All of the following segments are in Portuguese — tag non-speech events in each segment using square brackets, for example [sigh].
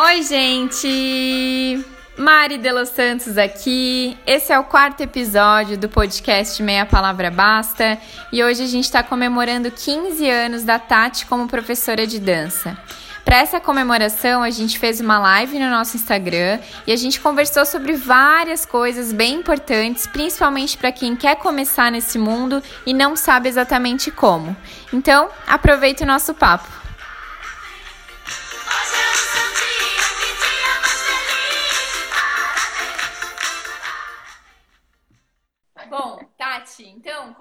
Oi, gente! Mari de Los Santos aqui. Esse é o quarto episódio do podcast Meia Palavra Basta e hoje a gente está comemorando 15 anos da Tati como professora de dança. Para essa comemoração, a gente fez uma live no nosso Instagram e a gente conversou sobre várias coisas bem importantes, principalmente para quem quer começar nesse mundo e não sabe exatamente como. Então, aproveite o nosso papo.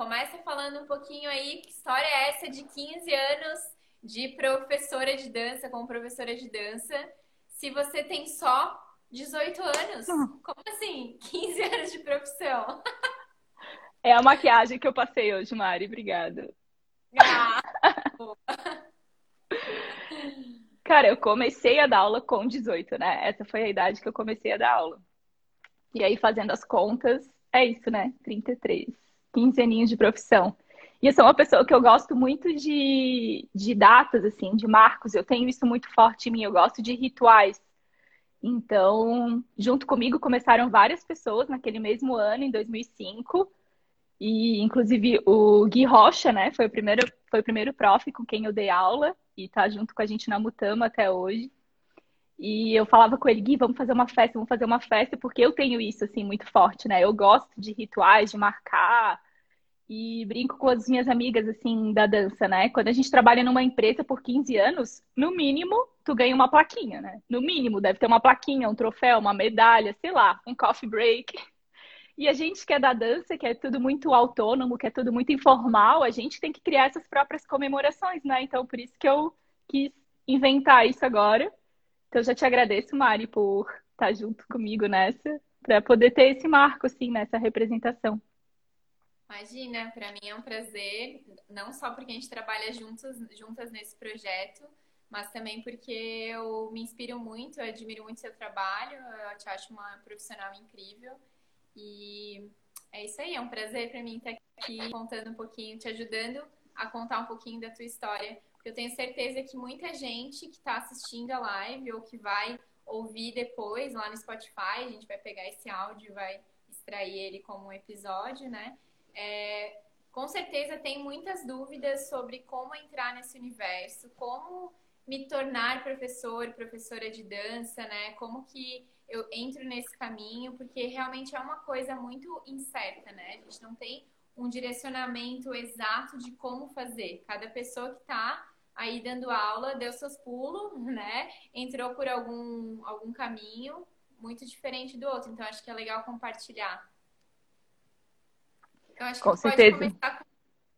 Começa falando um pouquinho aí, que história é essa de 15 anos de professora de dança, como professora de dança, se você tem só 18 anos? Como assim? [laughs] 15 anos de profissão? É a maquiagem que eu passei hoje, Mari. Obrigada. Ah, Cara, eu comecei a dar aula com 18, né? Essa foi a idade que eu comecei a dar aula. E aí, fazendo as contas, é isso, né? 33. 15 aninhos de profissão. E eu sou uma pessoa que eu gosto muito de, de datas, assim, de marcos. Eu tenho isso muito forte em mim. Eu gosto de rituais. Então, junto comigo começaram várias pessoas naquele mesmo ano, em 2005. E, inclusive, o Gui Rocha, né? Foi o primeiro, foi o primeiro prof com quem eu dei aula. E tá junto com a gente na Mutama até hoje. E eu falava com ele, Gui, vamos fazer uma festa, vamos fazer uma festa, porque eu tenho isso, assim, muito forte, né? Eu gosto de rituais, de marcar, e brinco com as minhas amigas, assim, da dança, né? Quando a gente trabalha numa empresa por 15 anos, no mínimo, tu ganha uma plaquinha, né? No mínimo, deve ter uma plaquinha, um troféu, uma medalha, sei lá, um coffee break. E a gente que é da dança, que é tudo muito autônomo, que é tudo muito informal, a gente tem que criar essas próprias comemorações, né? Então, por isso que eu quis inventar isso agora. Então, já te agradeço, Mari, por estar junto comigo nessa, para poder ter esse marco, assim, nessa representação. Imagina, para mim é um prazer, não só porque a gente trabalha juntas, juntas nesse projeto, mas também porque eu me inspiro muito, eu admiro muito seu trabalho, eu te acho uma profissional incrível e é isso aí, é um prazer para mim estar aqui contando um pouquinho, te ajudando a contar um pouquinho da tua história eu tenho certeza que muita gente que está assistindo a live ou que vai ouvir depois lá no Spotify, a gente vai pegar esse áudio e vai extrair ele como um episódio, né? É, com certeza tem muitas dúvidas sobre como entrar nesse universo, como me tornar professor, professora de dança, né? Como que eu entro nesse caminho, porque realmente é uma coisa muito incerta, né? A gente não tem um direcionamento exato de como fazer. Cada pessoa que está aí dando aula, deu seus pulos, [laughs] né? Entrou por algum, algum caminho muito diferente do outro. Então, acho que é legal compartilhar. Eu acho que Com certeza. Começar,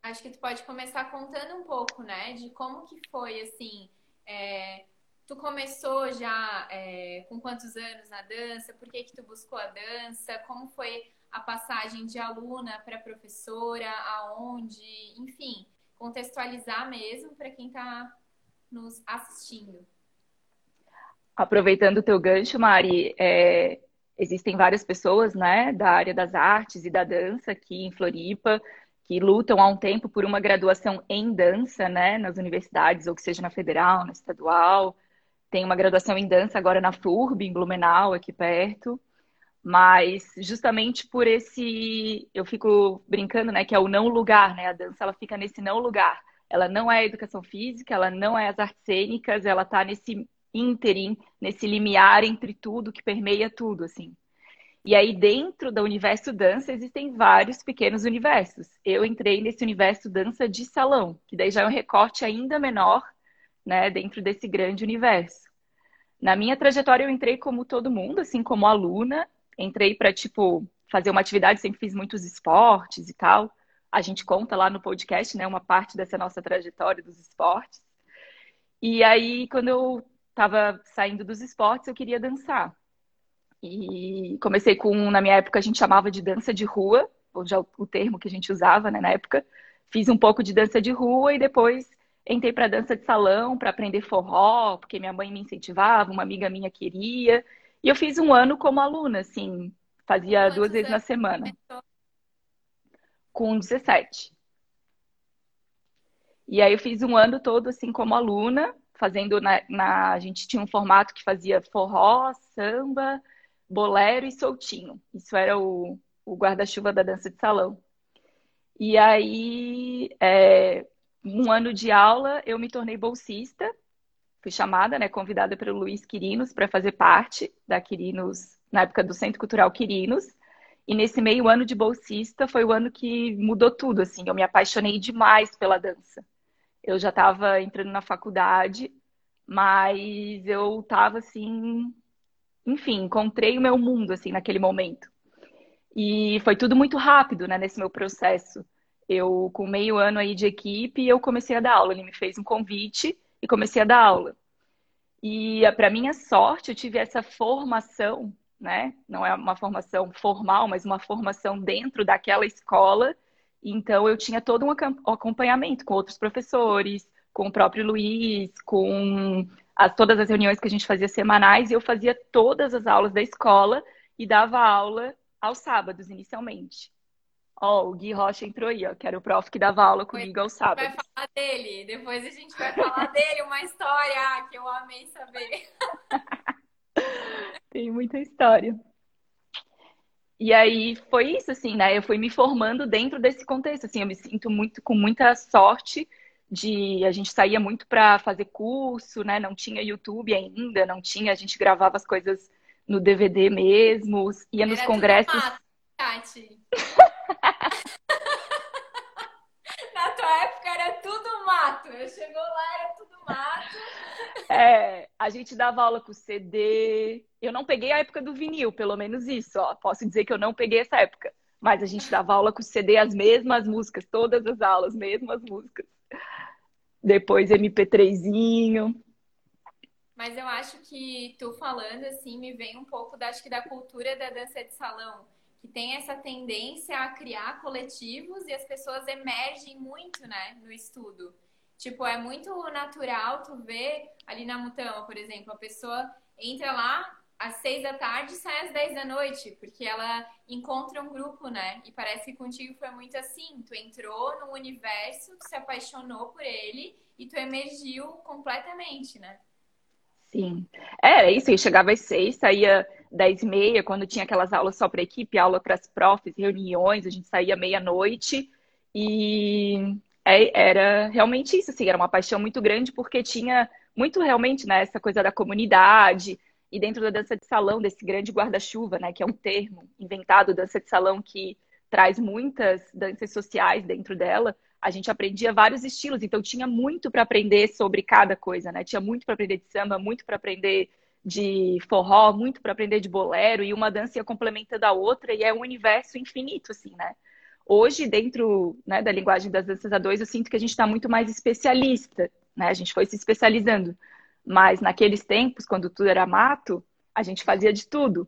acho que tu pode começar contando um pouco, né? De como que foi, assim... É, tu começou já é, com quantos anos na dança? Por que que tu buscou a dança? Como foi a passagem de aluna para professora? Aonde? Enfim contextualizar mesmo para quem está nos assistindo. Aproveitando o teu gancho, Mari, é, existem várias pessoas né, da área das artes e da dança aqui em Floripa que lutam há um tempo por uma graduação em dança, né, nas universidades, ou que seja na federal, na estadual. Tem uma graduação em dança agora na FURB, em Blumenau, aqui perto. Mas justamente por esse, eu fico brincando, né, que é o não lugar, né? A dança ela fica nesse não lugar. Ela não é educação física, ela não é as artes cênicas, ela tá nesse ínterim, nesse limiar entre tudo que permeia tudo, assim. E aí dentro do universo dança existem vários pequenos universos. Eu entrei nesse universo dança de salão, que daí já é um recorte ainda menor, né, dentro desse grande universo. Na minha trajetória eu entrei como todo mundo, assim como aluna, entrei para, tipo, fazer uma atividade, sempre fiz muitos esportes e tal. A gente conta lá no podcast, né, uma parte dessa nossa trajetória dos esportes. E aí, quando eu estava saindo dos esportes, eu queria dançar. E comecei com, na minha época, a gente chamava de dança de rua, ou já o termo que a gente usava né, na época. Fiz um pouco de dança de rua e depois entrei para dança de salão para aprender forró, porque minha mãe me incentivava, uma amiga minha queria. E eu fiz um ano como aluna, assim, fazia Quantos duas vezes na semana. Começou? Com 17. E aí eu fiz um ano todo assim como aluna, fazendo na, na, a gente tinha um formato que fazia forró, samba, bolero e soltinho. Isso era o, o guarda-chuva da dança de salão. E aí, é, um ano de aula, eu me tornei bolsista. Fui chamada, né, convidada pelo Luiz Quirinos para fazer parte da Quirinos, na época do Centro Cultural Quirinos. E nesse meio ano de bolsista foi o ano que mudou tudo, assim. Eu me apaixonei demais pela dança. Eu já estava entrando na faculdade, mas eu estava assim, enfim, encontrei o meu mundo assim naquele momento. E foi tudo muito rápido, né, nesse meu processo. Eu, com meio ano aí de equipe, eu comecei a dar aula. Ele me fez um convite e comecei a dar aula. E para minha sorte, eu tive essa formação, né? Não é uma formação formal, mas uma formação dentro daquela escola. Então eu tinha todo um acompanhamento com outros professores, com o próprio Luiz, com as, todas as reuniões que a gente fazia semanais, e eu fazia todas as aulas da escola e dava aula aos sábados, inicialmente. Ó, oh, o Gui Rocha entrou aí, ó, que era o prof que dava aula comigo aos sábados. vai falar dele, depois a gente vai falar dele, uma história que eu amei saber. [laughs] Tem muita história. E aí foi isso, assim, né? Eu fui me formando dentro desse contexto, assim, eu me sinto muito com muita sorte de a gente saía muito para fazer curso, né? Não tinha YouTube ainda, não tinha, a gente gravava as coisas no DVD mesmo, ia Era nos congressos. Mato, Tati. [laughs] Na tua época era tudo mato. Eu chegou lá, era tudo mato. É, a gente dava aula com CD. Eu não peguei a época do vinil, pelo menos isso, ó. Posso dizer que eu não peguei essa época. Mas a gente dava aula com CD, as mesmas músicas, todas as aulas, mesmas músicas. Depois MP3zinho. Mas eu acho que tu falando assim me vem um pouco da, acho que da cultura da dança de salão, que tem essa tendência a criar coletivos e as pessoas emergem muito, né, no estudo. Tipo, é muito natural tu ver ali na Mutama, por exemplo, a pessoa entra lá às seis da tarde e sai às dez da noite, porque ela encontra um grupo, né? E parece que contigo foi muito assim. Tu entrou no universo, tu se apaixonou por ele e tu emergiu completamente, né? Sim. Era isso, eu chegava às seis, saía dez e meia, quando tinha aquelas aulas só para equipe, aula para as profs, reuniões, a gente saía meia-noite. E é, era realmente isso, assim, era uma paixão muito grande porque tinha muito realmente né, essa coisa da comunidade. E dentro da dança de salão, desse grande guarda-chuva, né, que é um termo inventado, dança de salão, que traz muitas danças sociais dentro dela, a gente aprendia vários estilos, então tinha muito para aprender sobre cada coisa, né? Tinha muito para aprender de samba, muito para aprender de forró, muito para aprender de bolero, e uma dança ia complementando a outra, e é um universo infinito, assim, né? Hoje, dentro né, da linguagem das danças a dois, eu sinto que a gente está muito mais especialista, né? A gente foi se especializando. Mas naqueles tempos, quando tudo era mato, a gente fazia de tudo.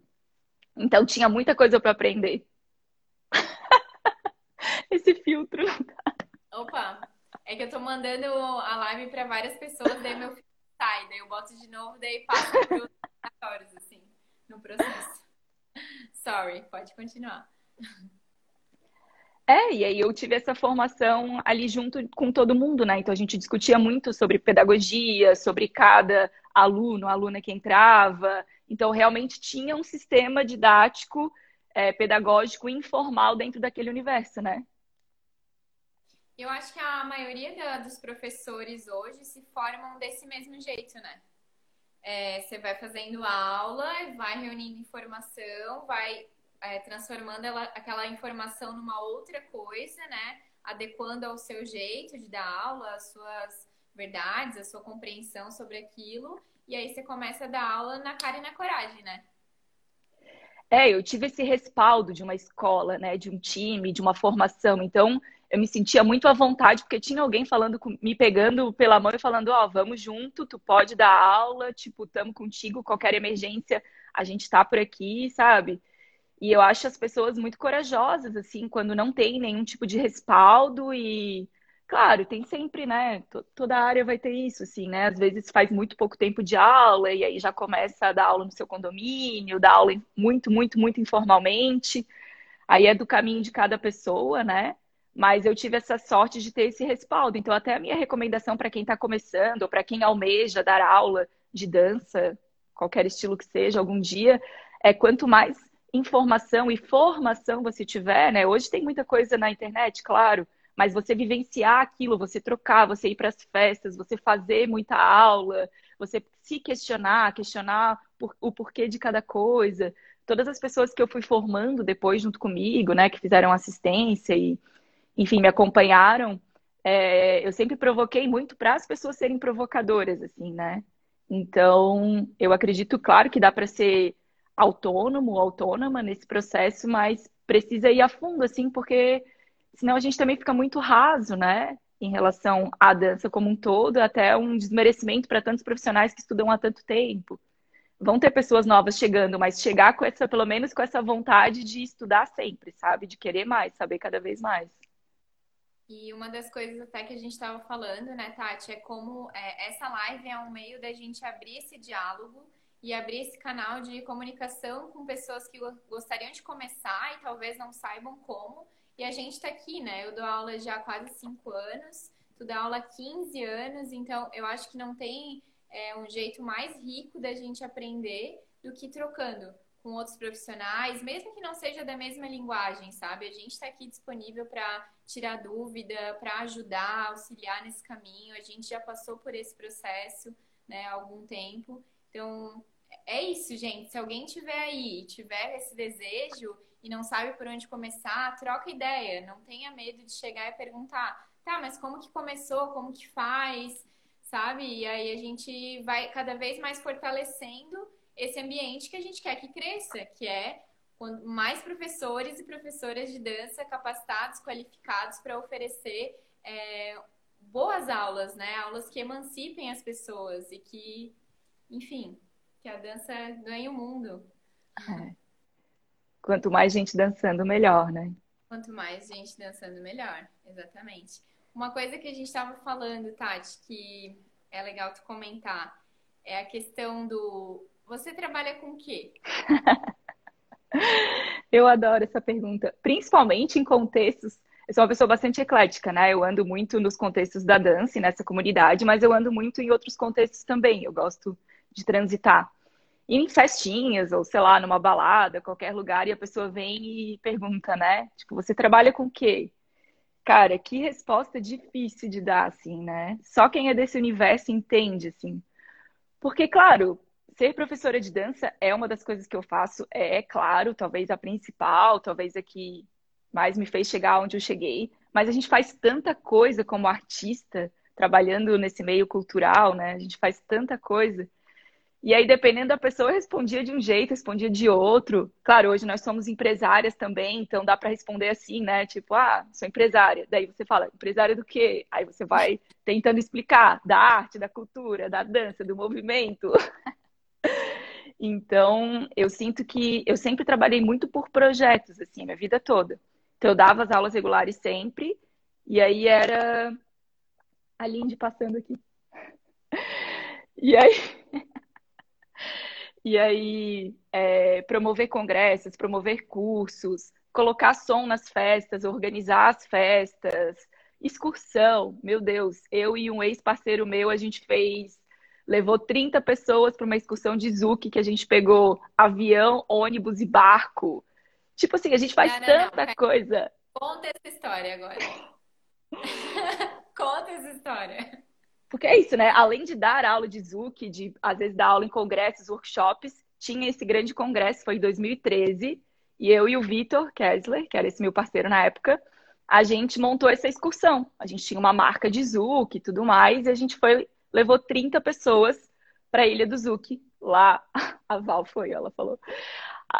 Então tinha muita coisa para aprender. [laughs] Esse filtro. Opa, é que eu tô mandando a live para várias pessoas, daí meu filho sai, daí eu boto de novo, daí passa para os assim, no processo. Sorry, pode continuar. É, e aí eu tive essa formação ali junto com todo mundo, né? Então a gente discutia muito sobre pedagogia, sobre cada aluno, aluna que entrava. Então realmente tinha um sistema didático, é, pedagógico informal dentro daquele universo, né? Eu acho que a maioria da, dos professores hoje se formam desse mesmo jeito, né? É, você vai fazendo aula, vai reunindo informação, vai é, transformando ela, aquela informação numa outra coisa, né? Adequando ao seu jeito de dar aula, as suas verdades, a sua compreensão sobre aquilo. E aí você começa a dar aula na cara e na coragem, né? É, eu tive esse respaldo de uma escola, né? De um time, de uma formação. Então, eu me sentia muito à vontade, porque tinha alguém falando, me pegando pela mão e falando, ó, oh, vamos junto, tu pode dar aula, tipo, tamo contigo, qualquer emergência, a gente tá por aqui, sabe? E eu acho as pessoas muito corajosas, assim, quando não tem nenhum tipo de respaldo e, claro, tem sempre, né? Toda área vai ter isso, assim, né? Às vezes faz muito pouco tempo de aula e aí já começa a dar aula no seu condomínio, dar aula muito, muito, muito informalmente. Aí é do caminho de cada pessoa, né? Mas eu tive essa sorte de ter esse respaldo. Então, até a minha recomendação para quem está começando, para quem almeja dar aula de dança, qualquer estilo que seja, algum dia, é quanto mais informação e formação você tiver, né? Hoje tem muita coisa na internet, claro, mas você vivenciar aquilo, você trocar, você ir para as festas, você fazer muita aula, você se questionar, questionar por, o porquê de cada coisa. Todas as pessoas que eu fui formando depois junto comigo, né, que fizeram assistência e, enfim, me acompanharam, é, eu sempre provoquei muito para as pessoas serem provocadoras, assim, né? Então, eu acredito, claro, que dá para ser autônomo, autônoma nesse processo, mas precisa ir a fundo, assim, porque senão a gente também fica muito raso, né? Em relação à dança como um todo, até um desmerecimento para tantos profissionais que estudam há tanto tempo. Vão ter pessoas novas chegando, mas chegar com essa, pelo menos com essa vontade de estudar sempre, sabe? De querer mais, saber cada vez mais. E uma das coisas até que a gente estava falando, né, Tati, é como é, essa live é um meio da gente abrir esse diálogo e abrir esse canal de comunicação com pessoas que gostariam de começar e talvez não saibam como. E a gente está aqui, né? Eu dou aula já há quase cinco anos, tu dá aula há 15 anos, então eu acho que não tem é, um jeito mais rico da gente aprender do que trocando com outros profissionais, mesmo que não seja da mesma linguagem, sabe? A gente está aqui disponível para tirar dúvida, para ajudar, auxiliar nesse caminho. A gente já passou por esse processo né, há algum tempo. Então, é isso, gente. Se alguém tiver aí, tiver esse desejo e não sabe por onde começar, troca ideia. Não tenha medo de chegar e perguntar, tá, mas como que começou? Como que faz? Sabe? E aí a gente vai cada vez mais fortalecendo esse ambiente que a gente quer que cresça, que é mais professores e professoras de dança capacitados, qualificados para oferecer é, boas aulas, né? Aulas que emancipem as pessoas e que, enfim, que a dança ganhe o mundo. É. Quanto mais gente dançando, melhor, né? Quanto mais gente dançando, melhor. Exatamente. Uma coisa que a gente estava falando, Tati, que é legal tu comentar, é a questão do. Você trabalha com o quê? [laughs] [laughs] Eu adoro essa pergunta, principalmente em contextos. Eu sou uma pessoa bastante eclética, né? Eu ando muito nos contextos da dança nessa comunidade, mas eu ando muito em outros contextos também. Eu gosto de transitar. Em festinhas, ou sei lá, numa balada, qualquer lugar, e a pessoa vem e pergunta, né? Tipo, você trabalha com o quê? Cara, que resposta difícil de dar, assim, né? Só quem é desse universo entende, assim. Porque, claro, ser professora de dança é uma das coisas que eu faço, é, é claro, talvez a principal, talvez a que mais me fez chegar onde eu cheguei. Mas a gente faz tanta coisa como artista, trabalhando nesse meio cultural, né? A gente faz tanta coisa e aí, dependendo da pessoa, eu respondia de um jeito, respondia de outro. Claro, hoje nós somos empresárias também, então dá para responder assim, né? Tipo, ah, sou empresária. Daí você fala, empresária do quê? Aí você vai tentando explicar da arte, da cultura, da dança, do movimento. [laughs] então, eu sinto que eu sempre trabalhei muito por projetos, assim, minha vida toda. Então, eu dava as aulas regulares sempre, e aí era a Lindy passando aqui. E aí. [laughs] E aí, é, promover congressos, promover cursos, colocar som nas festas, organizar as festas, excursão. Meu Deus, eu e um ex-parceiro meu, a gente fez, levou 30 pessoas para uma excursão de Zuc que a gente pegou avião, ônibus e barco. Tipo assim, a gente faz não, não, tanta não, coisa. Conta essa história agora. [laughs] Conta essa história. Porque é isso, né? Além de dar aula de Zuc, de às vezes dar aula em congressos, workshops, tinha esse grande congresso, foi em 2013, e eu e o Vitor Kessler, que era esse meu parceiro na época, a gente montou essa excursão. A gente tinha uma marca de Zuc e tudo mais, e a gente foi, levou 30 pessoas para a Ilha do Zuc. Lá, a Val foi, ela falou.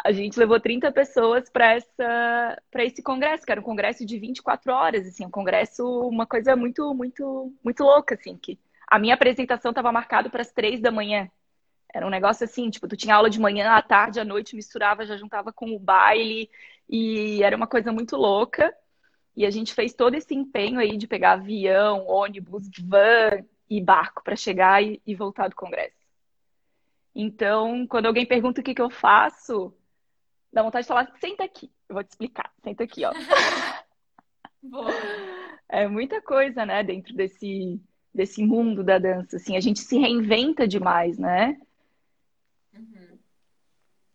A gente levou 30 pessoas para essa para esse congresso, que era um congresso de 24 horas, assim, um congresso, uma coisa muito muito muito louca assim, que a minha apresentação estava marcada para as três da manhã. Era um negócio assim, tipo, tu tinha aula de manhã, à tarde, à noite, misturava, já juntava com o baile, e era uma coisa muito louca. E a gente fez todo esse empenho aí de pegar avião, ônibus, van e barco para chegar e, e voltar do congresso. Então, quando alguém pergunta o que, que eu faço, dá vontade de falar, senta aqui, eu vou te explicar, senta aqui, ó. [laughs] Boa. É muita coisa, né, dentro desse, desse mundo da dança, assim, a gente se reinventa demais, né? Uhum.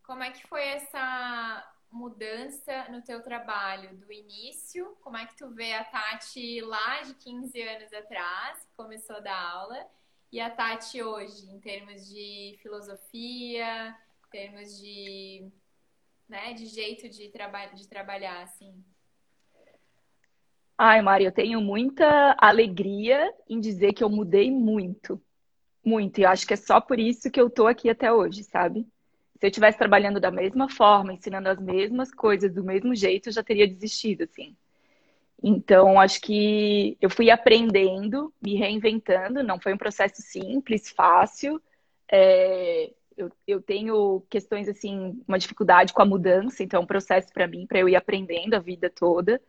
Como é que foi essa mudança no teu trabalho do início? Como é que tu vê a Tati lá de 15 anos atrás, que começou a dar aula, e a Tati hoje, em termos de filosofia, em termos de, né, de jeito de, traba de trabalhar, assim? Ai, Mari, eu tenho muita alegria em dizer que eu mudei muito. Muito. E eu acho que é só por isso que eu tô aqui até hoje, sabe? Se eu estivesse trabalhando da mesma forma, ensinando as mesmas coisas do mesmo jeito, eu já teria desistido, assim. Então, acho que eu fui aprendendo, me reinventando. Não foi um processo simples, fácil. É, eu, eu, tenho questões, assim, uma dificuldade com a mudança. Então, é um processo para mim, para eu ir aprendendo a vida toda.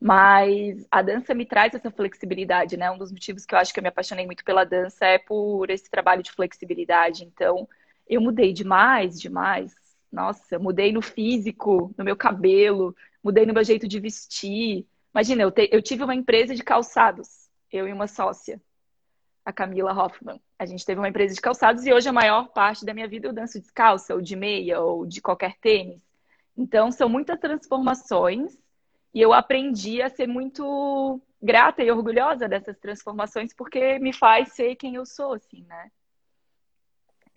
Mas a dança me traz essa flexibilidade, né? Um dos motivos que eu acho que eu me apaixonei muito pela dança é por esse trabalho de flexibilidade. Então, eu mudei demais, demais. Nossa, mudei no físico, no meu cabelo, mudei no meu jeito de vestir. Imagina, eu, te, eu tive uma empresa de calçados, eu e uma sócia, a Camila Hoffman. A gente teve uma empresa de calçados e hoje a maior parte da minha vida eu danço descalça, ou de meia, ou de qualquer tênis. Então, são muitas transformações e eu aprendi a ser muito grata e orgulhosa dessas transformações, porque me faz ser quem eu sou, assim, né?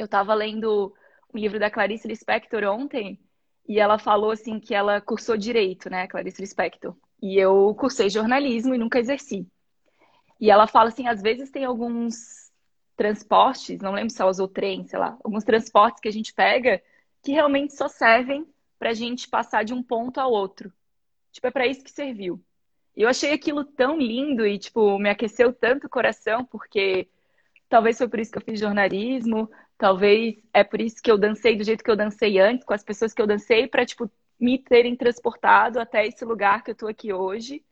Eu estava lendo um livro da Clarice Lispector ontem, e ela falou, assim, que ela cursou Direito, né, Clarice Lispector. E eu cursei jornalismo e nunca exerci. E ela fala assim, às vezes tem alguns transportes, não lembro se ela usou trem, sei lá, alguns transportes que a gente pega que realmente só servem para a gente passar de um ponto ao outro. Tipo, é para isso que serviu. Eu achei aquilo tão lindo e, tipo, me aqueceu tanto o coração, porque talvez foi por isso que eu fiz jornalismo, talvez é por isso que eu dancei do jeito que eu dancei antes, com as pessoas que eu dancei, para, tipo, me terem transportado até esse lugar que eu tô aqui hoje,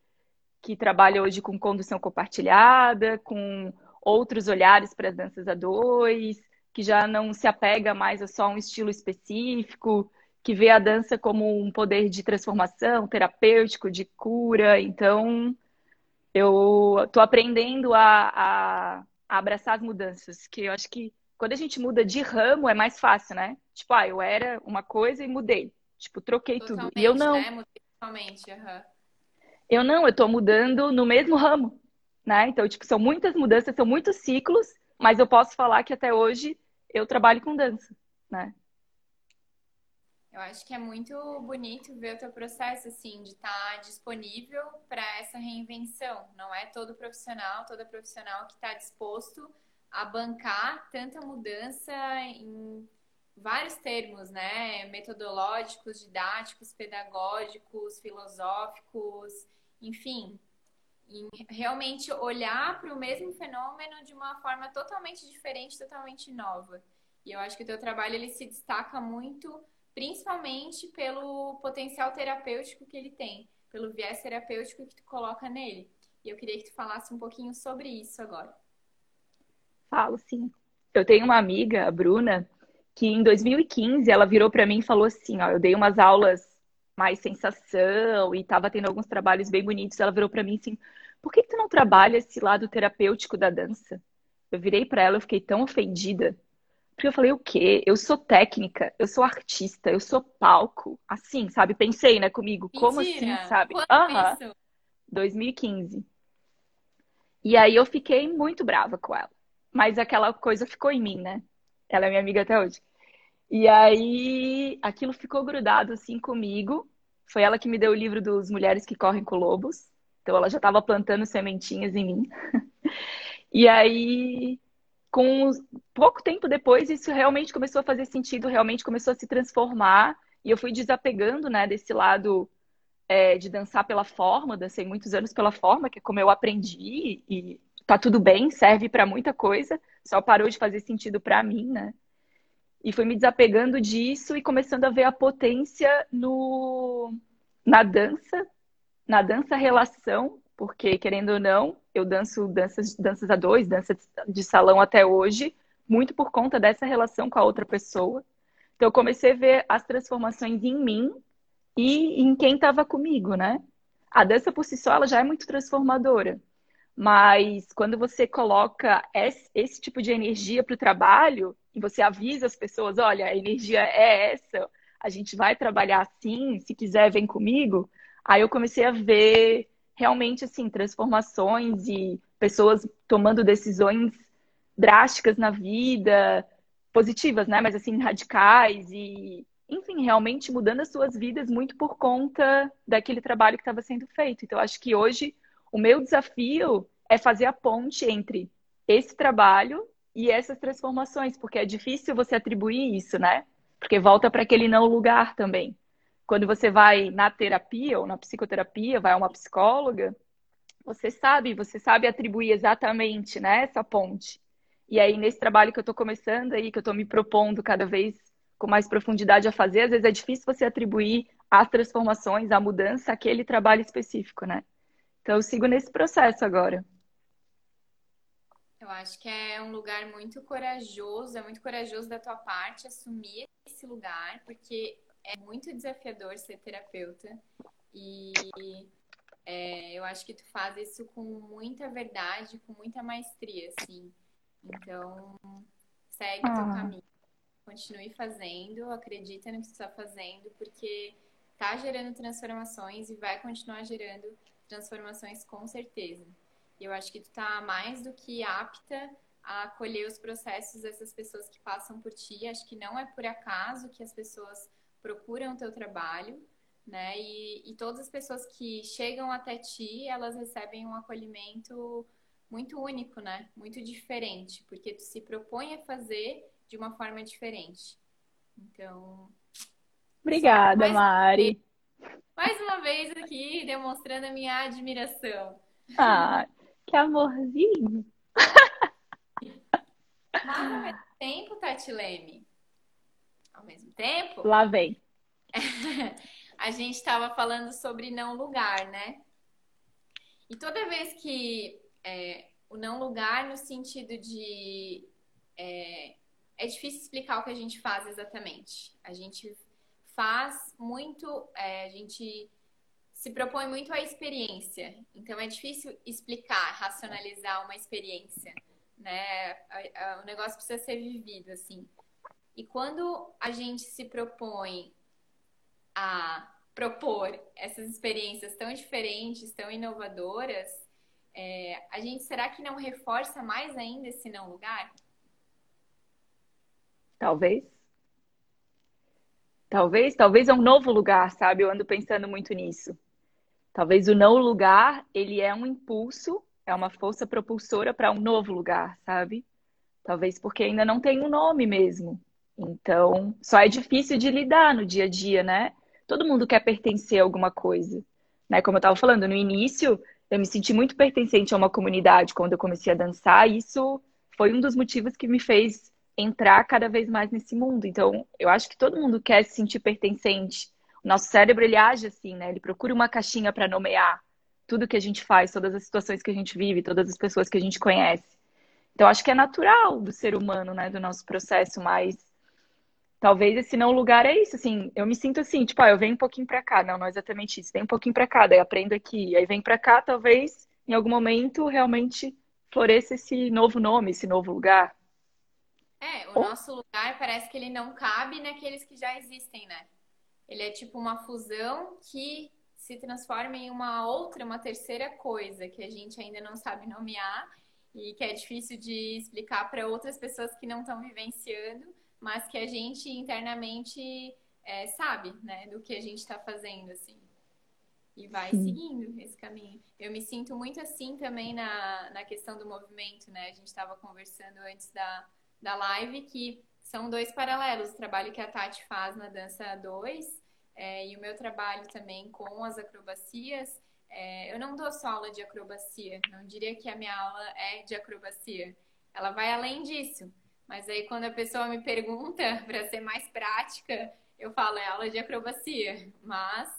que trabalha hoje com condução compartilhada, com outros olhares para as danças a dois, que já não se apega mais a só um estilo específico, que vê a dança como um poder de transformação, terapêutico, de cura. Então, eu estou aprendendo a, a, a, abraçar as mudanças, que eu acho que quando a gente muda de ramo é mais fácil, né? Tipo, ah, eu era uma coisa e mudei. Tipo, troquei Totalmente, tudo. E eu não. Né? Totalmente, uhum. Eu não, eu estou mudando no mesmo ramo, né? Então, tipo, são muitas mudanças, são muitos ciclos, mas eu posso falar que até hoje eu trabalho com dança, né? Eu acho que é muito bonito ver o teu processo, assim, de estar tá disponível para essa reinvenção. Não é todo profissional, toda profissional que está disposto a bancar tanta mudança em vários termos, né? Metodológicos, didáticos, pedagógicos, filosóficos, enfim. Realmente olhar para o mesmo fenômeno de uma forma totalmente diferente, totalmente nova. E eu acho que o teu trabalho ele se destaca muito principalmente pelo potencial terapêutico que ele tem, pelo viés terapêutico que tu coloca nele. E eu queria que tu falasse um pouquinho sobre isso agora. Falo, sim. Eu tenho uma amiga, a Bruna, que em 2015 ela virou para mim e falou assim, ó, eu dei umas aulas mais sensação e estava tendo alguns trabalhos bem bonitos. Ela virou para mim assim, por que, que tu não trabalha esse lado terapêutico da dança? Eu virei para ela, eu fiquei tão ofendida porque eu falei, o quê? Eu sou técnica, eu sou artista, eu sou palco. Assim, sabe? Pensei, né, comigo. Mentira. Como assim, sabe? Aham. Uhum. 2015. E aí eu fiquei muito brava com ela. Mas aquela coisa ficou em mim, né? Ela é minha amiga até hoje. E aí aquilo ficou grudado assim comigo. Foi ela que me deu o livro dos Mulheres que Correm com Lobos. Então ela já estava plantando sementinhas em mim. [laughs] e aí com pouco tempo depois, isso realmente começou a fazer sentido, realmente começou a se transformar. E eu fui desapegando, né, desse lado é, de dançar pela forma, dancei muitos anos pela forma, que é como eu aprendi, e tá tudo bem, serve para muita coisa, só parou de fazer sentido para mim, né? E fui me desapegando disso e começando a ver a potência no, na dança, na dança relação porque querendo ou não, eu danço danças, danças a dois, dança de salão até hoje, muito por conta dessa relação com a outra pessoa. Então eu comecei a ver as transformações em mim e em quem estava comigo, né? A dança por si só ela já é muito transformadora. Mas quando você coloca esse, esse tipo de energia para o trabalho e você avisa as pessoas, olha, a energia é essa, a gente vai trabalhar assim, se quiser vem comigo. Aí eu comecei a ver realmente assim transformações e pessoas tomando decisões drásticas na vida, positivas, né? Mas assim radicais e enfim, realmente mudando as suas vidas muito por conta daquele trabalho que estava sendo feito. Então, acho que hoje o meu desafio é fazer a ponte entre esse trabalho e essas transformações, porque é difícil você atribuir isso, né? Porque volta para aquele não lugar também. Quando você vai na terapia ou na psicoterapia, vai a uma psicóloga, você sabe, você sabe atribuir exatamente, né, essa ponte. E aí nesse trabalho que eu estou começando aí, que eu estou me propondo cada vez com mais profundidade a fazer, às vezes é difícil você atribuir as transformações, a mudança, aquele trabalho específico, né? Então eu sigo nesse processo agora. Eu acho que é um lugar muito corajoso, é muito corajoso da tua parte assumir esse lugar, porque é muito desafiador ser terapeuta e é, eu acho que tu faz isso com muita verdade, com muita maestria, assim. Então, segue o teu ah. caminho, continue fazendo, acredita no que tu está fazendo, porque tá gerando transformações e vai continuar gerando transformações com certeza. E eu acho que tu tá mais do que apta a acolher os processos dessas pessoas que passam por ti. Acho que não é por acaso que as pessoas procuram o teu trabalho, né? E, e todas as pessoas que chegam até ti, elas recebem um acolhimento muito único, né? Muito diferente, porque tu se propõe a fazer de uma forma diferente. Então. Obrigada, Mari. Mais uma vez aqui demonstrando a minha admiração. Ah, que amorzinho. Mas ao mesmo tempo, Tatilene, ao mesmo tempo. Lá vem. [laughs] a gente estava falando sobre não lugar, né? E toda vez que é, o não lugar no sentido de é, é, difícil explicar o que a gente faz exatamente. A gente faz muito, é, a gente se propõe muito a experiência. Então é difícil explicar, racionalizar uma experiência, né? O negócio precisa ser vivido assim. E quando a gente se propõe a propor essas experiências tão diferentes, tão inovadoras, é, a gente será que não reforça mais ainda esse não lugar? Talvez. Talvez, talvez é um novo lugar, sabe? Eu ando pensando muito nisso. Talvez o não lugar, ele é um impulso, é uma força propulsora para um novo lugar, sabe? Talvez porque ainda não tem um nome mesmo. Então, só é difícil de lidar no dia a dia, né? todo mundo quer pertencer a alguma coisa. Né? Como eu estava falando, no início eu me senti muito pertencente a uma comunidade quando eu comecei a dançar, e isso foi um dos motivos que me fez entrar cada vez mais nesse mundo. Então, eu acho que todo mundo quer se sentir pertencente. O nosso cérebro ele age assim, né? Ele procura uma caixinha para nomear tudo que a gente faz, todas as situações que a gente vive, todas as pessoas que a gente conhece. Então, acho que é natural do ser humano, né, do nosso processo, mas talvez esse não lugar é isso, assim, eu me sinto assim, tipo, ah, eu venho um pouquinho para cá, não, não é exatamente isso, vem um pouquinho para cá, daí aprendo aqui, aí vem para cá, talvez em algum momento realmente floresça esse novo nome, esse novo lugar. É, o nosso lugar parece que ele não cabe naqueles que já existem, né? Ele é tipo uma fusão que se transforma em uma outra, uma terceira coisa que a gente ainda não sabe nomear e que é difícil de explicar para outras pessoas que não estão vivenciando mas que a gente internamente é, sabe, né, do que a gente está fazendo, assim. E vai Sim. seguindo esse caminho. Eu me sinto muito assim também na, na questão do movimento, né? A gente estava conversando antes da, da live que são dois paralelos. O trabalho que a Tati faz na Dança 2 é, e o meu trabalho também com as acrobacias. É, eu não dou só aula de acrobacia, não diria que a minha aula é de acrobacia. Ela vai além disso. Mas aí quando a pessoa me pergunta [laughs] para ser mais prática, eu falo é aula de acrobacia, mas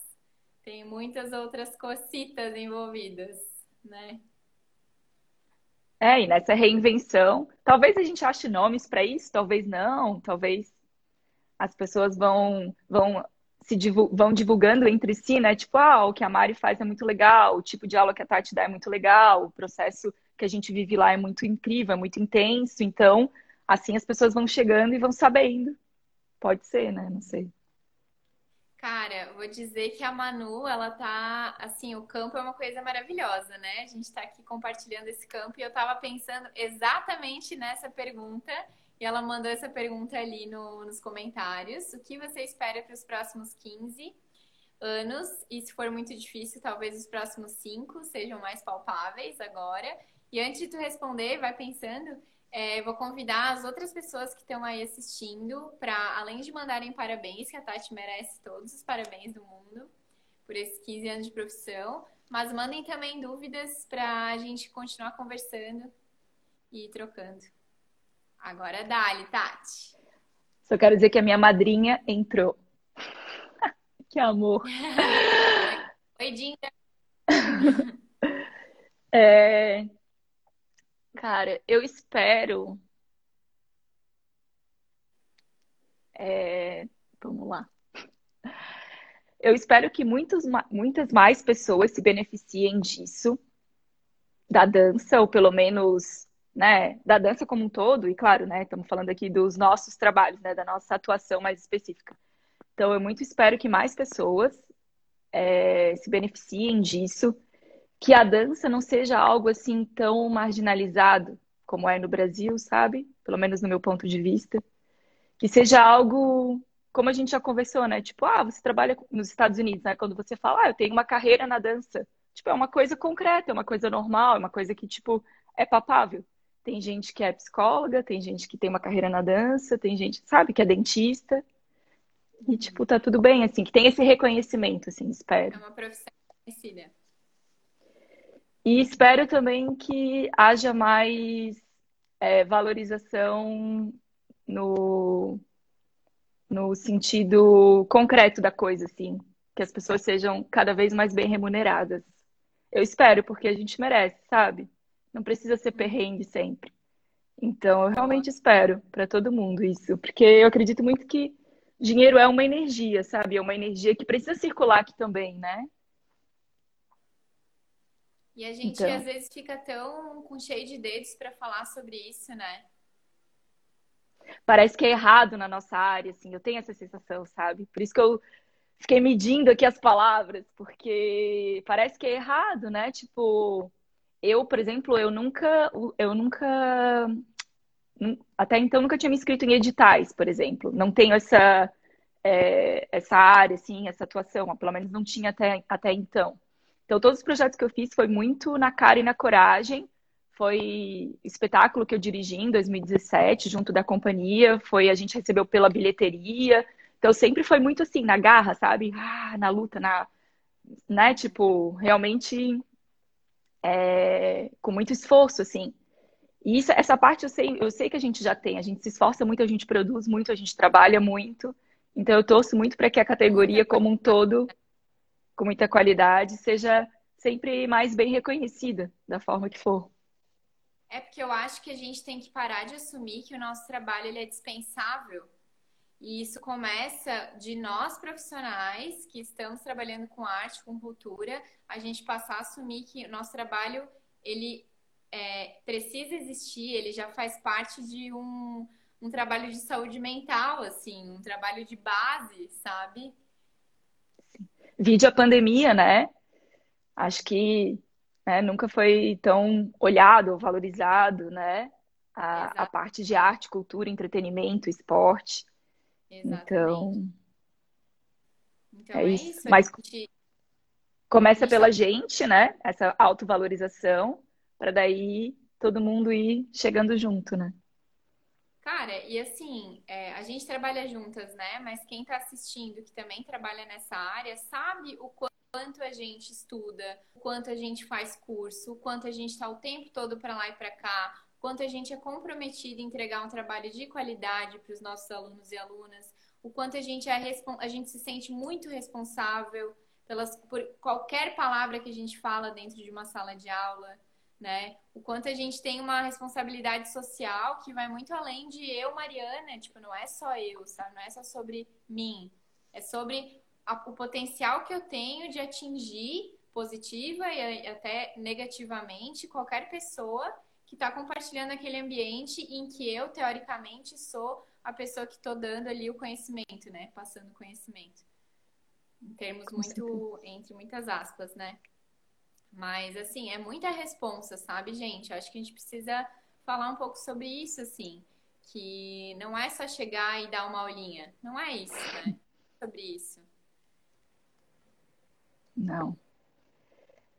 tem muitas outras cocitas envolvidas, né? É, e nessa reinvenção, talvez a gente ache nomes para isso, talvez não, talvez as pessoas vão vão se divul vão divulgando entre si, né? Tipo, ah, o que a Mari faz é muito legal, o tipo de aula que a Tati dá é muito legal, o processo que a gente vive lá é muito incrível, é muito intenso. Então, assim as pessoas vão chegando e vão sabendo. Pode ser, né? Não sei. Cara, vou dizer que a Manu, ela tá, assim, o campo é uma coisa maravilhosa, né? A gente tá aqui compartilhando esse campo e eu tava pensando exatamente nessa pergunta e ela mandou essa pergunta ali no, nos comentários. O que você espera para os próximos 15 anos? E se for muito difícil, talvez os próximos 5 sejam mais palpáveis agora. E antes de tu responder, vai pensando é, vou convidar as outras pessoas que estão aí assistindo para, além de mandarem parabéns, que a Tati merece todos os parabéns do mundo por esses 15 anos de profissão, mas mandem também dúvidas para a gente continuar conversando e trocando. Agora dá-lhe, Tati. Só quero dizer que a minha madrinha entrou. [laughs] que amor. [laughs] Oi, Dinda. [laughs] é, Cara, eu espero. É... Vamos lá. Eu espero que muitos, muitas mais pessoas se beneficiem disso, da dança, ou pelo menos, né, da dança como um todo, e claro, né, estamos falando aqui dos nossos trabalhos, né, da nossa atuação mais específica. Então, eu muito espero que mais pessoas é, se beneficiem disso que a dança não seja algo assim tão marginalizado como é no Brasil, sabe? Pelo menos no meu ponto de vista. Que seja algo, como a gente já conversou, né? Tipo, ah, você trabalha nos Estados Unidos, né? Quando você fala, ah, eu tenho uma carreira na dança. Tipo, é uma coisa concreta, é uma coisa normal, é uma coisa que, tipo, é papável. Tem gente que é psicóloga, tem gente que tem uma carreira na dança, tem gente, sabe, que é dentista. E, tipo, tá tudo bem, assim, que tem esse reconhecimento, assim, espero. É uma profissão conhecida. E espero também que haja mais é, valorização no, no sentido concreto da coisa, assim. Que as pessoas sejam cada vez mais bem remuneradas. Eu espero, porque a gente merece, sabe? Não precisa ser perrengue sempre. Então, eu realmente espero para todo mundo isso, porque eu acredito muito que dinheiro é uma energia, sabe? É uma energia que precisa circular aqui também, né? E a gente então... às vezes fica tão com cheio de dedos para falar sobre isso, né? Parece que é errado na nossa área, assim, eu tenho essa sensação, sabe? Por isso que eu fiquei medindo aqui as palavras, porque parece que é errado, né? Tipo, eu, por exemplo, eu nunca, eu nunca, até então nunca tinha me inscrito em editais, por exemplo. Não tenho essa, é, essa área, assim, essa atuação, pelo menos não tinha até, até então. Então, todos os projetos que eu fiz foi muito na cara e na coragem. Foi espetáculo que eu dirigi em 2017, junto da companhia. Foi a gente recebeu pela bilheteria. Então, sempre foi muito assim, na garra, sabe? Ah, na luta, na. Né? Tipo, realmente é, com muito esforço, assim. E isso, essa parte eu sei, eu sei que a gente já tem. A gente se esforça muito, a gente produz muito, a gente trabalha muito. Então, eu torço muito para que a categoria como um todo com muita qualidade, seja sempre mais bem reconhecida da forma que for. É porque eu acho que a gente tem que parar de assumir que o nosso trabalho ele é dispensável. E isso começa de nós profissionais que estamos trabalhando com arte, com cultura, a gente passar a assumir que o nosso trabalho ele é, precisa existir, ele já faz parte de um, um trabalho de saúde mental, assim, um trabalho de base, sabe? Vide a pandemia, né? Acho que né, nunca foi tão olhado ou valorizado, né? A, a, parte de arte, cultura, entretenimento, esporte. Exatamente. Então, então é, é isso. isso. Mas gente... começa pela gente, né? Essa autovalorização, para daí todo mundo ir chegando junto, né? Cara, e assim, é, a gente trabalha juntas, né? Mas quem tá assistindo, que também trabalha nessa área, sabe o quanto a gente estuda, o quanto a gente faz curso, o quanto a gente tá o tempo todo para lá e para cá, o quanto a gente é comprometido em entregar um trabalho de qualidade para os nossos alunos e alunas, o quanto a gente é a gente se sente muito responsável pelas por qualquer palavra que a gente fala dentro de uma sala de aula né? O quanto a gente tem uma responsabilidade social que vai muito além de eu, Mariana, tipo, não é só eu, sabe? Não é só sobre mim. É sobre a, o potencial que eu tenho de atingir positiva e até negativamente qualquer pessoa que está compartilhando aquele ambiente em que eu, teoricamente, sou a pessoa que estou dando ali o conhecimento, né? Passando conhecimento. Em termos muito, entre muitas aspas, né? Mas, assim, é muita responsa, sabe, gente? Acho que a gente precisa falar um pouco sobre isso, assim. Que não é só chegar e dar uma aulinha. Não é isso, né? Sobre isso. Não.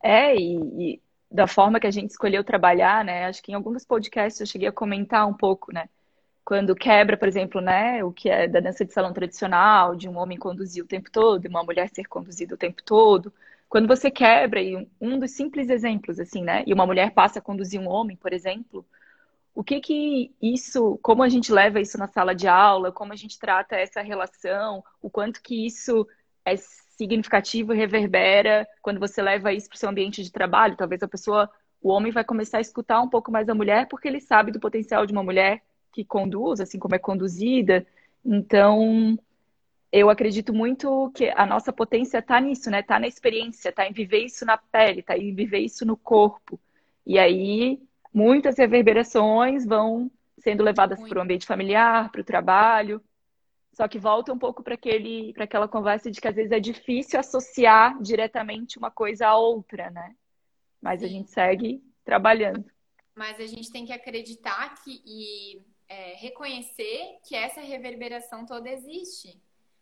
É, e, e, da forma que a gente escolheu trabalhar, né? Acho que em alguns podcasts eu cheguei a comentar um pouco, né? Quando quebra, por exemplo, né? O que é da dança de salão tradicional, de um homem conduzir o tempo todo, uma mulher ser conduzida o tempo todo. Quando você quebra, e um dos simples exemplos, assim, né? E uma mulher passa a conduzir um homem, por exemplo, o que que isso, como a gente leva isso na sala de aula, como a gente trata essa relação, o quanto que isso é significativo reverbera quando você leva isso para o seu ambiente de trabalho. Talvez a pessoa, o homem vai começar a escutar um pouco mais a mulher porque ele sabe do potencial de uma mulher que conduz, assim como é conduzida. Então, eu acredito muito que a nossa potência está nisso, né? Está na experiência, está em viver isso na pele, está em viver isso no corpo. E aí, muitas reverberações vão sendo levadas para o ambiente familiar, para o trabalho. Só que volta um pouco para aquele, para aquela conversa de que às vezes é difícil associar diretamente uma coisa à outra, né? Mas Sim. a gente segue trabalhando. Mas a gente tem que acreditar que e é, reconhecer que essa reverberação toda existe.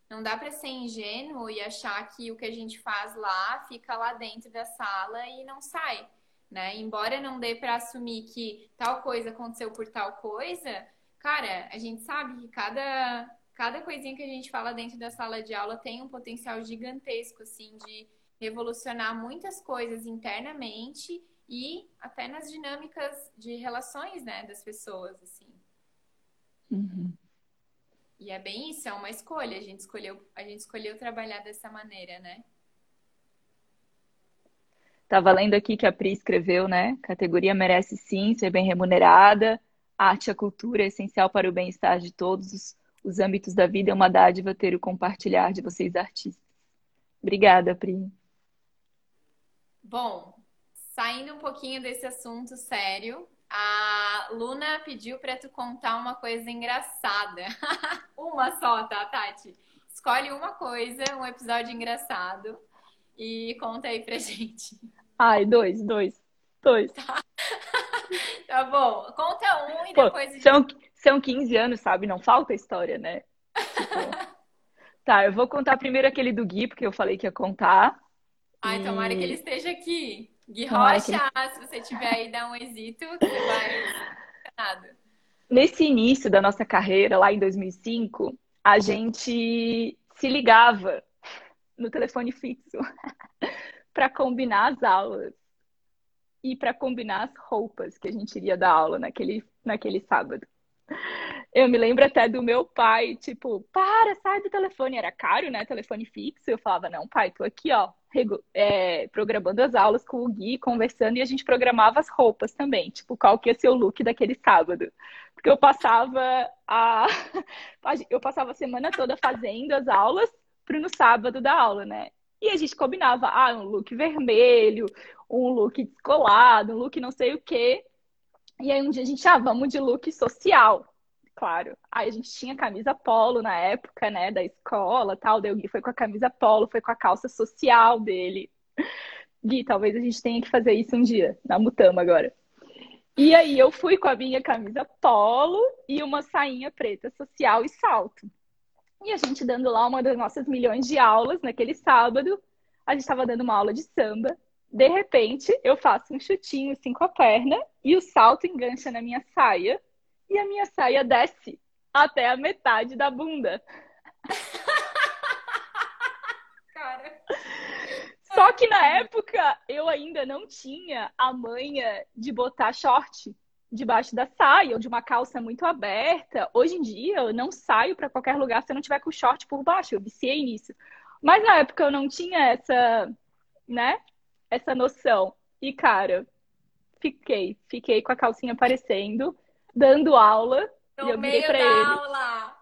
Não dá para ser ingênuo e achar que o que a gente faz lá fica lá dentro da sala e não sai, né? Embora não dê para assumir que tal coisa aconteceu por tal coisa, cara, a gente sabe que cada cada coisinha que a gente fala dentro da sala de aula tem um potencial gigantesco, assim, de revolucionar muitas coisas internamente e até nas dinâmicas de relações, né, das pessoas, assim. Uhum. E é bem isso, é uma escolha. A gente escolheu, a gente escolheu trabalhar dessa maneira, né? Tava lendo aqui que a Pri escreveu, né? Categoria merece sim ser bem remunerada. A arte e a cultura é essencial para o bem-estar de todos os os âmbitos da vida é uma dádiva ter o compartilhar de vocês artistas. Obrigada, Pri. Bom, saindo um pouquinho desse assunto sério, a Luna pediu para tu contar uma coisa engraçada. [laughs] uma só, tá, Tati? Escolhe uma coisa, um episódio engraçado e conta aí pra [laughs] gente. Ai, dois, dois, dois. Tá, [laughs] tá bom, conta um e Pô, depois. São, são 15 anos, sabe? Não falta história, né? Tipo... tá, eu vou contar primeiro aquele do Gui, porque eu falei que ia contar. Ai, e... tomara que ele esteja aqui. Gui Rocha, ele... se você tiver aí, dá um êxito, que você vai... Nesse início da nossa carreira, lá em 2005, a gente se ligava no telefone fixo [laughs] para combinar as aulas e para combinar as roupas que a gente iria dar aula naquele, naquele sábado. Eu me lembro até do meu pai, tipo, para, sai do telefone. Era caro, né? Telefone fixo. Eu falava, não, pai, tô aqui, ó, é, programando as aulas com o Gui, conversando, e a gente programava as roupas também, tipo, qual que ia ser o look daquele sábado. Porque eu passava a. [laughs] eu passava a semana toda fazendo as aulas pro no sábado da aula, né? E a gente combinava, ah, um look vermelho, um look descolado, um look não sei o quê. E aí um dia a gente, ah, vamos de look social, claro. Aí a gente tinha camisa polo na época, né, da escola tal. Daí o Gui foi com a camisa polo, foi com a calça social dele. [laughs] Gui, talvez a gente tenha que fazer isso um dia, na Mutama agora. E aí eu fui com a minha camisa polo e uma sainha preta social e salto. E a gente dando lá uma das nossas milhões de aulas naquele sábado, a gente estava dando uma aula de samba de repente, eu faço um chutinho assim com a perna e o salto engancha na minha saia e a minha saia desce até a metade da bunda. [laughs] Cara. Só que na época eu ainda não tinha a manha de botar short debaixo da saia ou de uma calça muito aberta. Hoje em dia eu não saio para qualquer lugar se eu não tiver com short por baixo. Eu viciei nisso. Mas na época eu não tinha essa, né? essa noção. E, cara, fiquei. Fiquei com a calcinha aparecendo, dando aula. No e eu meio da ele. aula!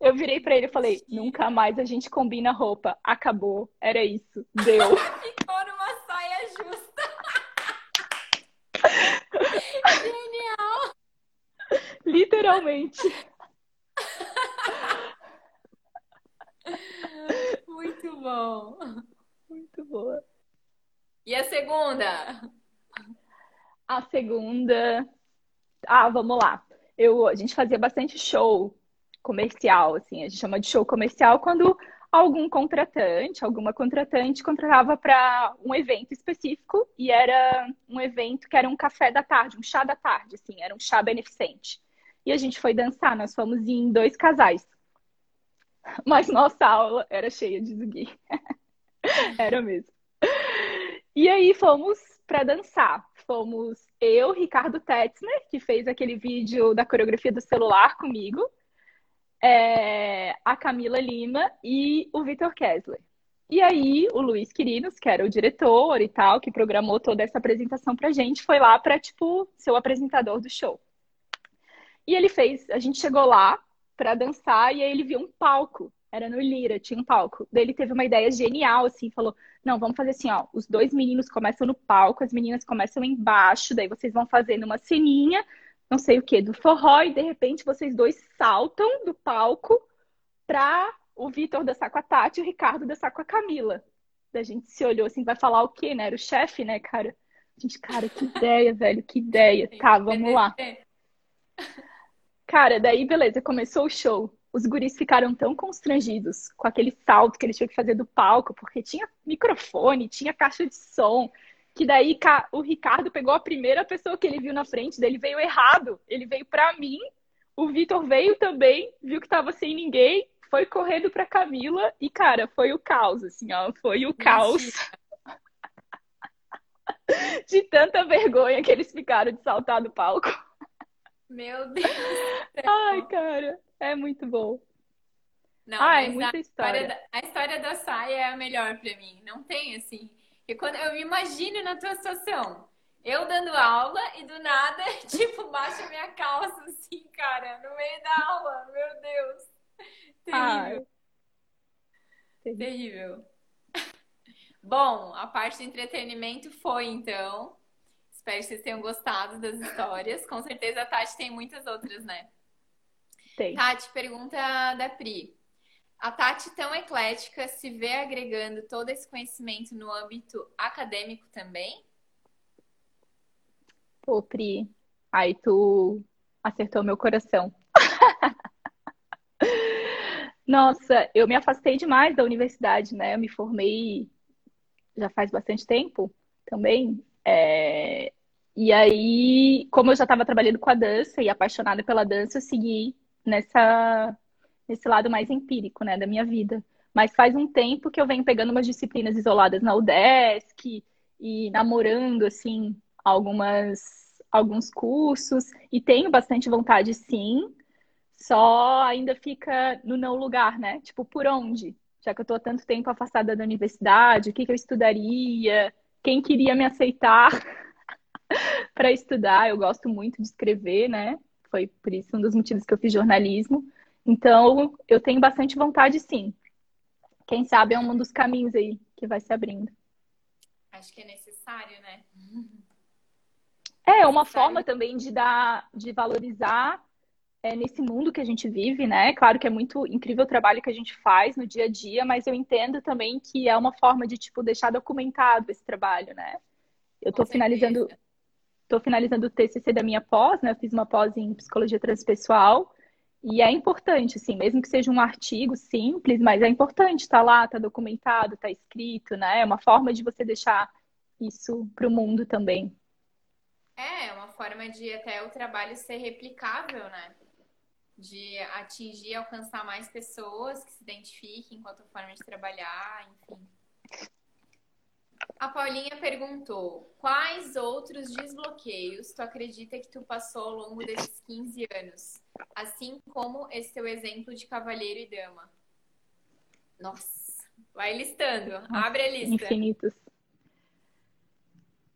Eu virei para ele e falei: nunca mais a gente combina roupa. Acabou. Era isso. Deu. [laughs] Ficou numa saia justa. [laughs] Genial. Literalmente. Muito bom. Muito boa. E a segunda? A segunda. Ah, vamos lá. Eu, a gente fazia bastante show comercial, assim, a gente chama de show comercial quando algum contratante, alguma contratante contratava para um evento específico e era um evento que era um café da tarde, um chá da tarde, assim, era um chá beneficente. E a gente foi dançar, nós fomos em dois casais. Mas nossa aula era cheia de zugui. [laughs] era mesmo. E aí fomos para dançar. Fomos eu, Ricardo Tetzner, que fez aquele vídeo da coreografia do celular comigo, é, a Camila Lima e o Vitor Kessler. E aí, o Luiz Quirinos, que era o diretor e tal, que programou toda essa apresentação pra gente, foi lá pra, tipo, ser o apresentador do show. E ele fez, a gente chegou lá pra dançar e aí ele viu um palco. Era no Lira, tinha um palco. Daí ele teve uma ideia genial, assim, falou: Não, vamos fazer assim, ó. Os dois meninos começam no palco, as meninas começam embaixo, daí vocês vão fazendo uma ceninha não sei o que, do forró, e de repente vocês dois saltam do palco pra o Vitor dançar com a Tati e o Ricardo dançar com a Camila. Da gente se olhou assim, vai falar o quê, né? Era o chefe, né, cara? Gente, cara, que ideia, [laughs] velho, que ideia. Tá, vamos lá. Cara, daí beleza, começou o show. Os guris ficaram tão constrangidos com aquele salto que eles tinham que fazer do palco, porque tinha microfone, tinha caixa de som, que daí o Ricardo pegou a primeira pessoa que ele viu na frente dele, veio errado. Ele veio para mim, o Vitor veio também, viu que tava sem ninguém, foi correndo pra Camila e, cara, foi o caos, assim, ó, foi o caos. [laughs] de tanta vergonha que eles ficaram de saltar do palco. Meu Deus. Ai, cara, é muito bom. Não, Ai, muita a história. história da, a história da saia é a melhor para mim. Não tem assim. E quando eu me imagino na tua situação, eu dando aula e do nada, [laughs] tipo, baixa minha calça assim, cara, no meio da aula. Meu Deus. Terrível. Ai. Terrível. [laughs] Bom, a parte de entretenimento foi então. Espero que vocês tenham gostado das histórias. Com certeza a Tati tem muitas outras, né? Tem. Tati, pergunta da Pri. A Tati, tão eclética, se vê agregando todo esse conhecimento no âmbito acadêmico também? Pô, Pri, aí tu acertou meu coração. [laughs] Nossa, eu me afastei demais da universidade, né? Eu me formei já faz bastante tempo também. É... E aí, como eu já estava trabalhando com a dança e apaixonada pela dança, eu segui nessa nesse lado mais empírico, né, da minha vida. Mas faz um tempo que eu venho pegando umas disciplinas isoladas na UDESC e namorando, assim, algumas, alguns cursos. E tenho bastante vontade, sim. Só ainda fica no não lugar, né? Tipo, por onde? Já que eu tô há tanto tempo afastada da universidade, o que, que eu estudaria? Quem queria me aceitar [laughs] para estudar? Eu gosto muito de escrever, né? Foi por isso um dos motivos que eu fiz jornalismo. Então, eu tenho bastante vontade, sim. Quem sabe é um dos caminhos aí que vai se abrindo. Acho que é necessário, né? É uma forma também de dar, de valorizar é, nesse mundo que a gente vive, né? Claro que é muito incrível o trabalho que a gente faz no dia a dia, mas eu entendo também que é uma forma de tipo deixar documentado esse trabalho, né? Eu estou finalizando, tô finalizando o TCC da minha pós, né? Eu fiz uma pós em psicologia transpessoal e é importante, assim, mesmo que seja um artigo simples, mas é importante estar tá lá, estar tá documentado, estar tá escrito, né? É uma forma de você deixar isso para o mundo também. É, é uma forma de até o trabalho ser replicável, né? De atingir, alcançar mais pessoas que se identifiquem enquanto forma de trabalhar, enfim. A Paulinha perguntou: quais outros desbloqueios tu acredita que tu passou ao longo desses 15 anos? Assim como esse teu exemplo de cavalheiro e dama. Nossa, vai listando, abre a lista. Infinitos.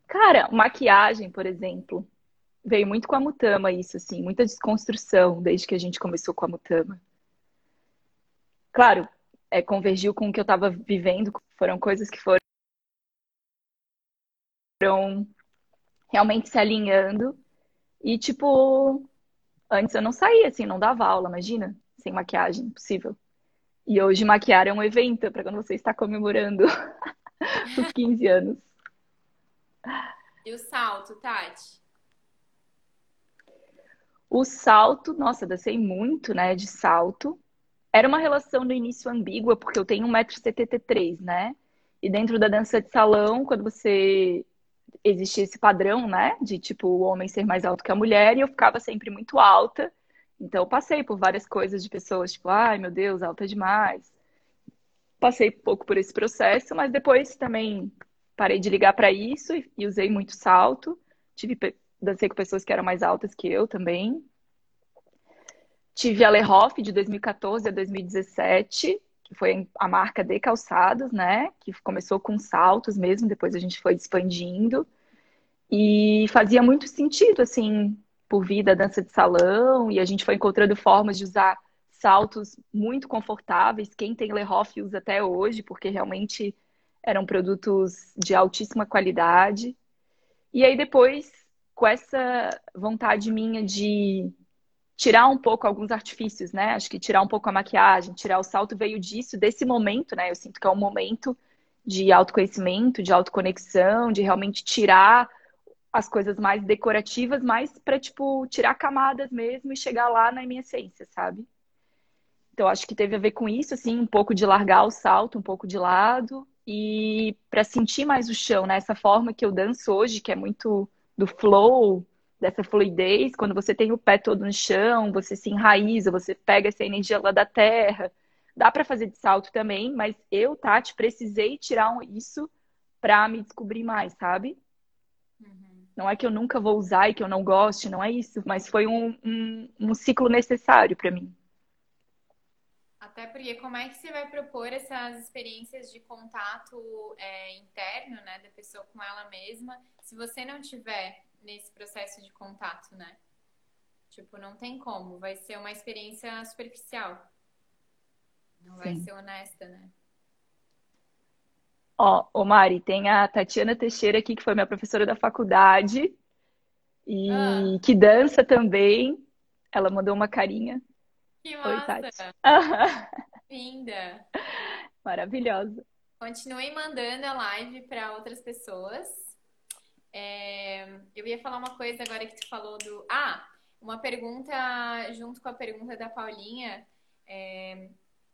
Cara, maquiagem, por exemplo, veio muito com a Mutama isso, assim, muita desconstrução desde que a gente começou com a Mutama. claro, é, convergiu com o que eu estava vivendo, foram coisas que foram realmente se alinhando. E, tipo, antes eu não saía, assim, não dava aula, imagina, sem maquiagem, impossível. E hoje maquiar é um evento para quando você está comemorando [laughs] os 15 anos. E o salto, Tati? O salto, nossa, dancei muito, né, de salto. Era uma relação no início ambígua, porque eu tenho 1,73m, né? E dentro da dança de salão, quando você existia esse padrão, né, de tipo o homem ser mais alto que a mulher, e eu ficava sempre muito alta. Então eu passei por várias coisas de pessoas, tipo, ai meu Deus, alta demais. Passei pouco por esse processo, mas depois também parei de ligar para isso e, e, usei muito salto. Tive dancei com pessoas que eram mais altas que eu também. Tive a Lehoff de 2014 a 2017, que foi a marca de calçados, né? Que começou com saltos mesmo, depois a gente foi expandindo. E fazia muito sentido, assim, por vir da dança de salão, e a gente foi encontrando formas de usar saltos muito confortáveis. Quem tem Lehoff usa até hoje, porque realmente eram produtos de altíssima qualidade. E aí depois, com essa vontade minha de tirar um pouco alguns artifícios, né? Acho que tirar um pouco a maquiagem, tirar o salto veio disso, desse momento, né? Eu sinto que é um momento de autoconhecimento, de autoconexão, de realmente tirar as coisas mais decorativas, mais para tipo tirar camadas mesmo e chegar lá na minha essência, sabe? Então acho que teve a ver com isso, assim, um pouco de largar o salto um pouco de lado e para sentir mais o chão, né? Essa forma que eu danço hoje, que é muito do flow, dessa fluidez, quando você tem o pé todo no chão, você se enraiza, você pega essa energia lá da terra. Dá para fazer de salto também, mas eu, Tati, precisei tirar isso para me descobrir mais, sabe? Uhum. Não é que eu nunca vou usar e que eu não goste, não é isso, mas foi um, um, um ciclo necessário para mim. Até porque como é que você vai propor essas experiências de contato é, interno, né, da pessoa com ela mesma, se você não tiver nesse processo de contato, né? Tipo, não tem como. Vai ser uma experiência superficial. Não vai Sim. ser honesta, né? Ó, ô Mari, tem a Tatiana Teixeira aqui, que foi minha professora da faculdade e ah. que dança também. Ela mandou uma carinha. Que massa! Oi. [laughs] Linda! Maravilhosa. Continue mandando a live para outras pessoas. É, eu ia falar uma coisa agora que tu falou do. Ah, uma pergunta junto com a pergunta da Paulinha. É,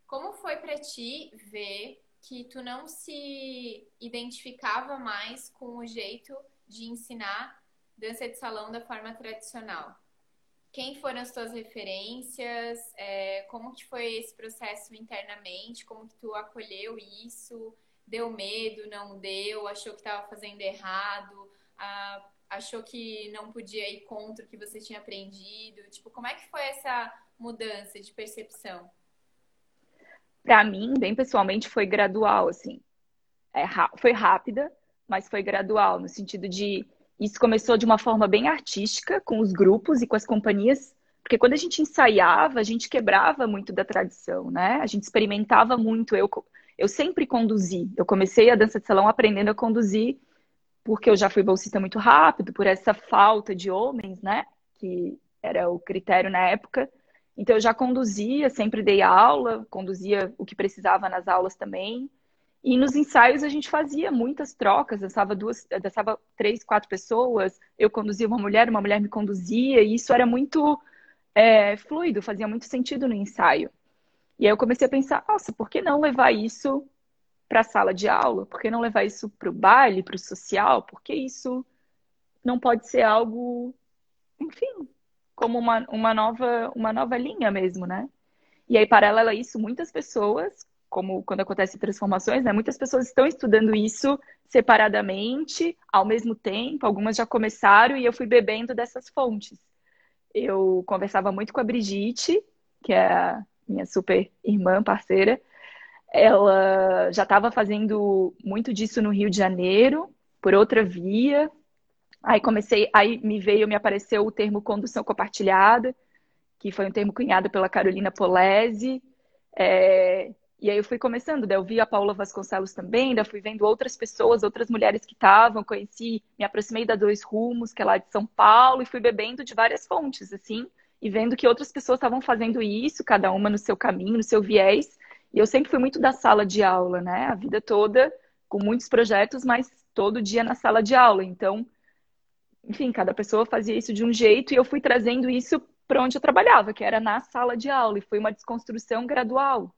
como foi para ti ver que tu não se identificava mais com o jeito de ensinar dança de salão da forma tradicional? Quem foram as tuas referências? É, como que foi esse processo internamente? Como que tu acolheu isso? Deu medo? Não deu? Achou que estava fazendo errado? achou que não podia ir contra o que você tinha aprendido? Tipo, como é que foi essa mudança de percepção? Para mim, bem pessoalmente, foi gradual, assim. É, foi rápida, mas foi gradual, no sentido de isso começou de uma forma bem artística, com os grupos e com as companhias, porque quando a gente ensaiava, a gente quebrava muito da tradição, né? A gente experimentava muito. Eu, eu sempre conduzi. Eu comecei a dança de salão aprendendo a conduzir porque eu já fui bolsista muito rápido, por essa falta de homens, né? Que era o critério na época. Então eu já conduzia, sempre dei aula, conduzia o que precisava nas aulas também. E nos ensaios a gente fazia muitas trocas, dançava duas, dançava três, quatro pessoas, eu conduzia uma mulher, uma mulher me conduzia, e isso era muito é, fluido, fazia muito sentido no ensaio. E aí eu comecei a pensar, nossa, por que não levar isso para a sala de aula? Por que não levar isso para o baile, para o social? Porque isso não pode ser algo, enfim, como uma, uma, nova, uma nova linha mesmo, né? E aí, paralelo a isso, muitas pessoas, como quando acontecem transformações, né? Muitas pessoas estão estudando isso separadamente, ao mesmo tempo, algumas já começaram e eu fui bebendo dessas fontes. Eu conversava muito com a Brigitte, que é a minha super irmã, parceira, ela já estava fazendo muito disso no Rio de Janeiro, por outra via. Aí comecei, aí me veio, me apareceu o termo condução compartilhada, que foi um termo cunhado pela Carolina Polese. É, e aí eu fui começando, daí eu vi a Paula Vasconcelos também, daí fui vendo outras pessoas, outras mulheres que estavam, conheci, me aproximei da Dois Rumos, que é lá de São Paulo, e fui bebendo de várias fontes, assim, e vendo que outras pessoas estavam fazendo isso, cada uma no seu caminho, no seu viés. E eu sempre fui muito da sala de aula, né? A vida toda, com muitos projetos, mas todo dia na sala de aula. Então, enfim, cada pessoa fazia isso de um jeito e eu fui trazendo isso para onde eu trabalhava, que era na sala de aula, e foi uma desconstrução gradual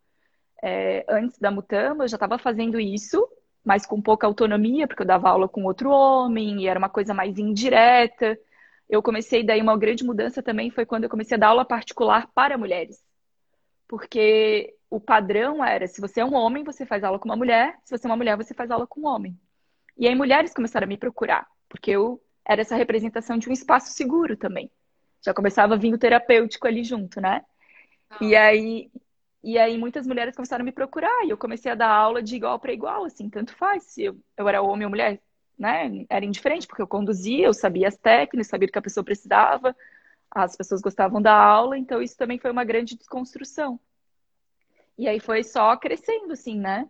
é, antes da Mutamba, eu já estava fazendo isso, mas com pouca autonomia, porque eu dava aula com outro homem, e era uma coisa mais indireta. Eu comecei, daí, uma grande mudança também foi quando eu comecei a dar aula particular para mulheres. Porque o padrão era: se você é um homem, você faz aula com uma mulher, se você é uma mulher, você faz aula com um homem. E aí, mulheres começaram a me procurar, porque eu era essa representação de um espaço seguro também. Já começava a vir o terapêutico ali junto, né? Ah. E aí, e aí muitas mulheres começaram a me procurar e eu comecei a dar aula de igual para igual, assim, tanto faz se eu, eu era homem ou mulher, né? Era indiferente, porque eu conduzia, eu sabia as técnicas, sabia o que a pessoa precisava, as pessoas gostavam da aula, então isso também foi uma grande desconstrução. E aí foi só crescendo, assim, né?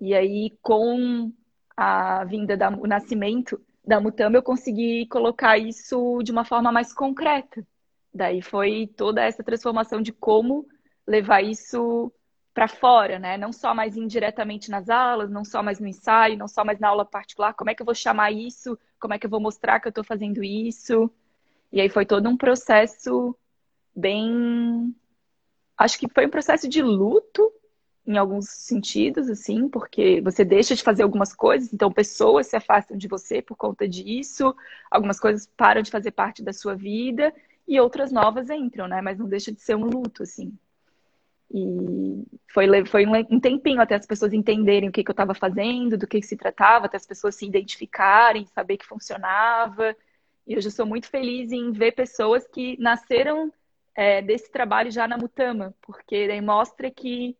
E aí com a vinda da, o nascimento da Mutama, eu consegui colocar isso de uma forma mais concreta. Daí foi toda essa transformação de como levar isso para fora, né? Não só mais indiretamente nas aulas, não só mais no ensaio, não só mais na aula particular. Como é que eu vou chamar isso? Como é que eu vou mostrar que eu estou fazendo isso? E aí foi todo um processo bem. Acho que foi um processo de luto, em alguns sentidos, assim, porque você deixa de fazer algumas coisas, então pessoas se afastam de você por conta disso, algumas coisas param de fazer parte da sua vida e outras novas entram, né? Mas não deixa de ser um luto, assim. E foi, foi um tempinho até as pessoas entenderem o que, que eu estava fazendo, do que, que, se tratava, até as pessoas se identificarem, saber que funcionava. E hoje eu sou muito feliz em ver pessoas que nasceram é, desse trabalho já na Mutama, porque daí mostra que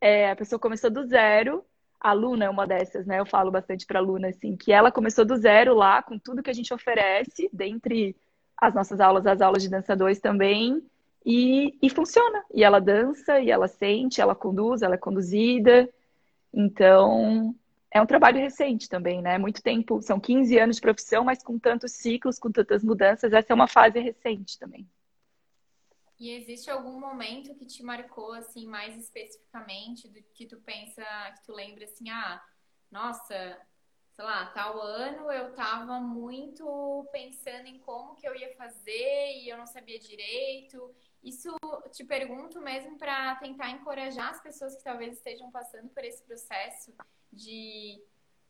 é, a pessoa começou do zero. A Luna é uma dessas, né? Eu falo bastante para a Luna, assim, que ela começou do zero lá, com tudo que a gente oferece, dentre as nossas aulas, as aulas de dança 2 também, e, e funciona. E ela dança, e ela sente, ela conduz, ela é conduzida. Então, é um trabalho recente também, né? Muito tempo, são 15 anos de profissão, mas com tantos ciclos, com tantas mudanças, essa é uma fase recente também. E existe algum momento que te marcou assim mais especificamente do que tu pensa, que tu lembra assim, ah, nossa, sei lá, tal ano eu tava muito pensando em como que eu ia fazer e eu não sabia direito isso te pergunto mesmo para tentar encorajar as pessoas que talvez estejam passando por esse processo de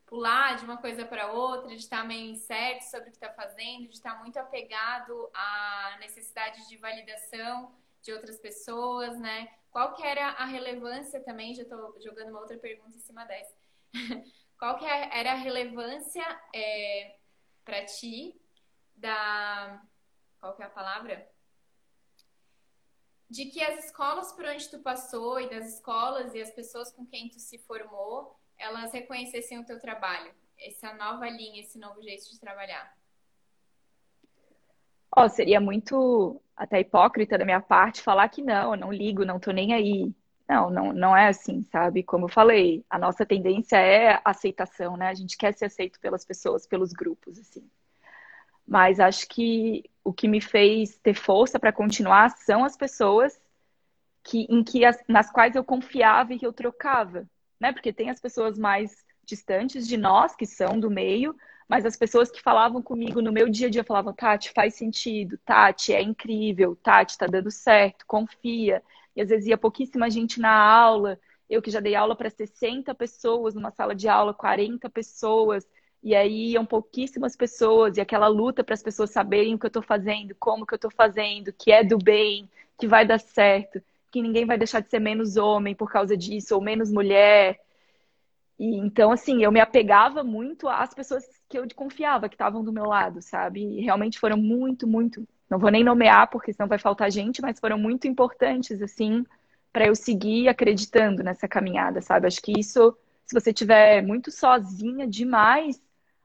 pular de uma coisa para outra, de estar meio incerto sobre o que está fazendo, de estar muito apegado à necessidade de validação de outras pessoas, né? Qual que era a relevância também, já estou jogando uma outra pergunta em cima dessa. [laughs] Qual que era a relevância é, para ti da... Qual que é a palavra? De que as escolas por onde tu passou e das escolas e as pessoas com quem tu se formou, elas reconhecessem o teu trabalho, essa nova linha, esse novo jeito de trabalhar? Oh, seria muito até hipócrita da minha parte falar que não, eu não ligo, não tô nem aí. Não, não, não é assim, sabe? Como eu falei, a nossa tendência é aceitação, né? A gente quer ser aceito pelas pessoas, pelos grupos, assim. Mas acho que o que me fez ter força para continuar são as pessoas que, em que as, nas quais eu confiava e que eu trocava, né? Porque tem as pessoas mais distantes de nós, que são do meio, mas as pessoas que falavam comigo no meu dia a dia falavam, Tati, faz sentido, Tati, é incrível, Tati, tá dando certo, confia. E às vezes ia pouquíssima gente na aula, eu que já dei aula para 60 pessoas numa sala de aula, 40 pessoas, e aí iam pouquíssimas pessoas, e aquela luta para as pessoas saberem o que eu estou fazendo, como que eu estou fazendo, que é do bem, que vai dar certo, que ninguém vai deixar de ser menos homem por causa disso, ou menos mulher. E então, assim, eu me apegava muito às pessoas que eu confiava, que estavam do meu lado, sabe? E realmente foram muito, muito. Não vou nem nomear, porque senão vai faltar gente, mas foram muito importantes, assim, para eu seguir acreditando nessa caminhada, sabe? Acho que isso, se você tiver muito sozinha demais,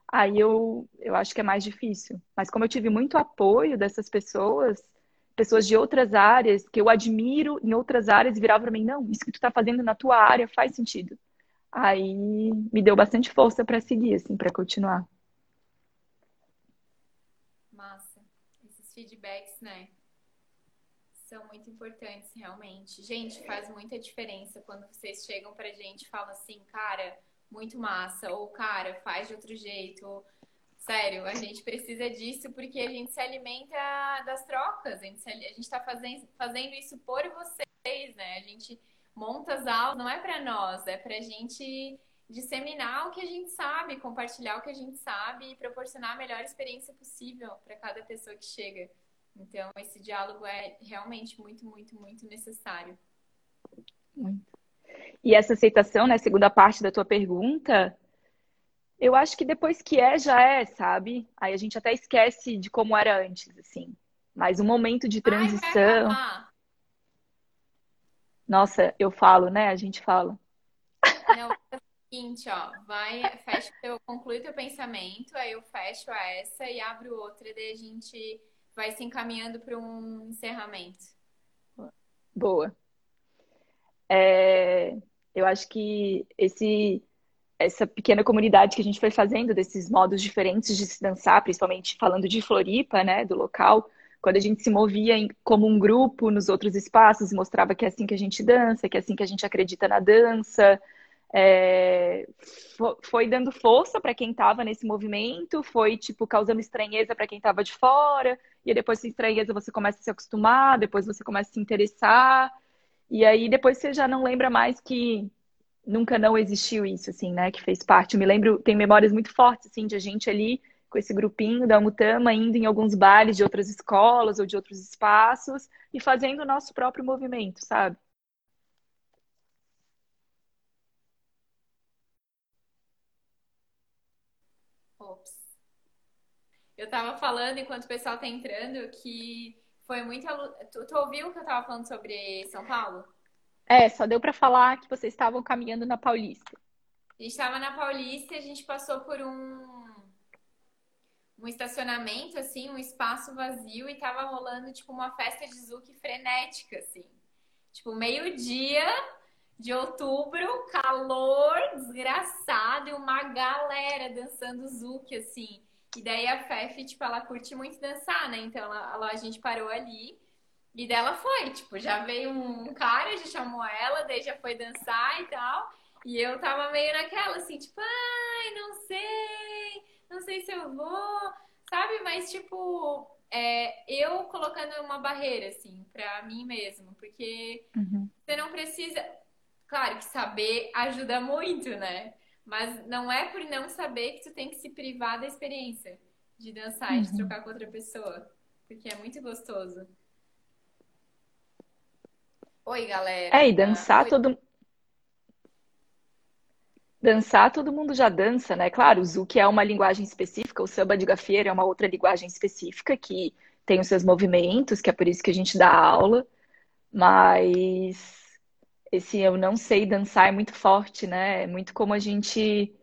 aí eu, eu acho que é mais difícil. Mas como eu tive muito apoio dessas pessoas, pessoas de outras áreas que eu admiro em outras áreas viravam para mim, não, isso que tu tá fazendo na tua área faz sentido. Aí me deu bastante força para seguir, assim, para continuar. Massa. Esses feedbacks, né? São muito importantes, realmente. Gente, faz muita diferença quando vocês chegam pra gente e falam assim, cara, muito massa, ou cara, faz de outro jeito, Sério, a gente precisa disso porque a gente se alimenta das trocas. A gente, a gente tá fazendo, fazendo isso por vocês, né? A gente monta as aulas, não é para nós, é pra gente disseminar o que a gente sabe, compartilhar o que a gente sabe e proporcionar a melhor experiência possível para cada pessoa que chega. Então, esse diálogo é realmente muito, muito, muito necessário. Muito. E essa aceitação, né, segunda parte da tua pergunta, eu acho que depois que é, já é, sabe? Aí a gente até esquece de como era antes, assim. Mas o momento de transição. Ai, Nossa, eu falo, né? A gente fala. Não, é o seguinte, ó. Vai, fecha, eu concluo teu pensamento, aí eu fecho essa e abro outra, daí a gente vai se encaminhando para um encerramento. Boa. É, eu acho que esse essa pequena comunidade que a gente foi fazendo desses modos diferentes de se dançar, principalmente falando de Floripa, né, do local, quando a gente se movia em, como um grupo nos outros espaços, mostrava que é assim que a gente dança, que é assim que a gente acredita na dança, é, foi dando força para quem estava nesse movimento, foi tipo causando estranheza para quem estava de fora, e depois essa estranheza você começa a se acostumar, depois você começa a se interessar, e aí depois você já não lembra mais que nunca não existiu isso, assim, né? Que fez parte. Eu me lembro, tem memórias muito fortes, assim, de a gente ali com esse grupinho da Mutama indo em alguns bailes de outras escolas ou de outros espaços e fazendo o nosso próprio movimento, sabe? Ops. Eu tava falando enquanto o pessoal tá entrando que foi muito. Tu, tu ouviu o que eu tava falando sobre São Paulo? É, só deu para falar que vocês estavam caminhando na Paulista. A gente estava na Paulista e a gente passou por um um estacionamento assim, um espaço vazio e tava rolando tipo uma festa de zouk frenética assim. Tipo, meio-dia de outubro, calor desgraçado e uma galera dançando zouk assim. E daí a Fefe, tipo, ela curte muito dançar, né? Então ela, a gente parou ali e dela foi, tipo, já veio um cara, já chamou ela, daí já foi dançar e tal. E eu tava meio naquela, assim, tipo, ai, não sei, não sei se eu vou, sabe? Mas, tipo, é, eu colocando uma barreira, assim, pra mim mesmo, porque uhum. você não precisa. Claro que saber ajuda muito, né? Mas não é por não saber que tu tem que se privar da experiência de dançar e de uhum. trocar com outra pessoa. Porque é muito gostoso. Oi, galera. É, e dançar Oi. todo Dançar, todo mundo já dança, né? Claro, o Zouk é uma linguagem específica, o samba de gafieira é uma outra linguagem específica que tem os seus movimentos, que é por isso que a gente dá aula, mas esse eu não sei dançar é muito forte, né? É muito como a gente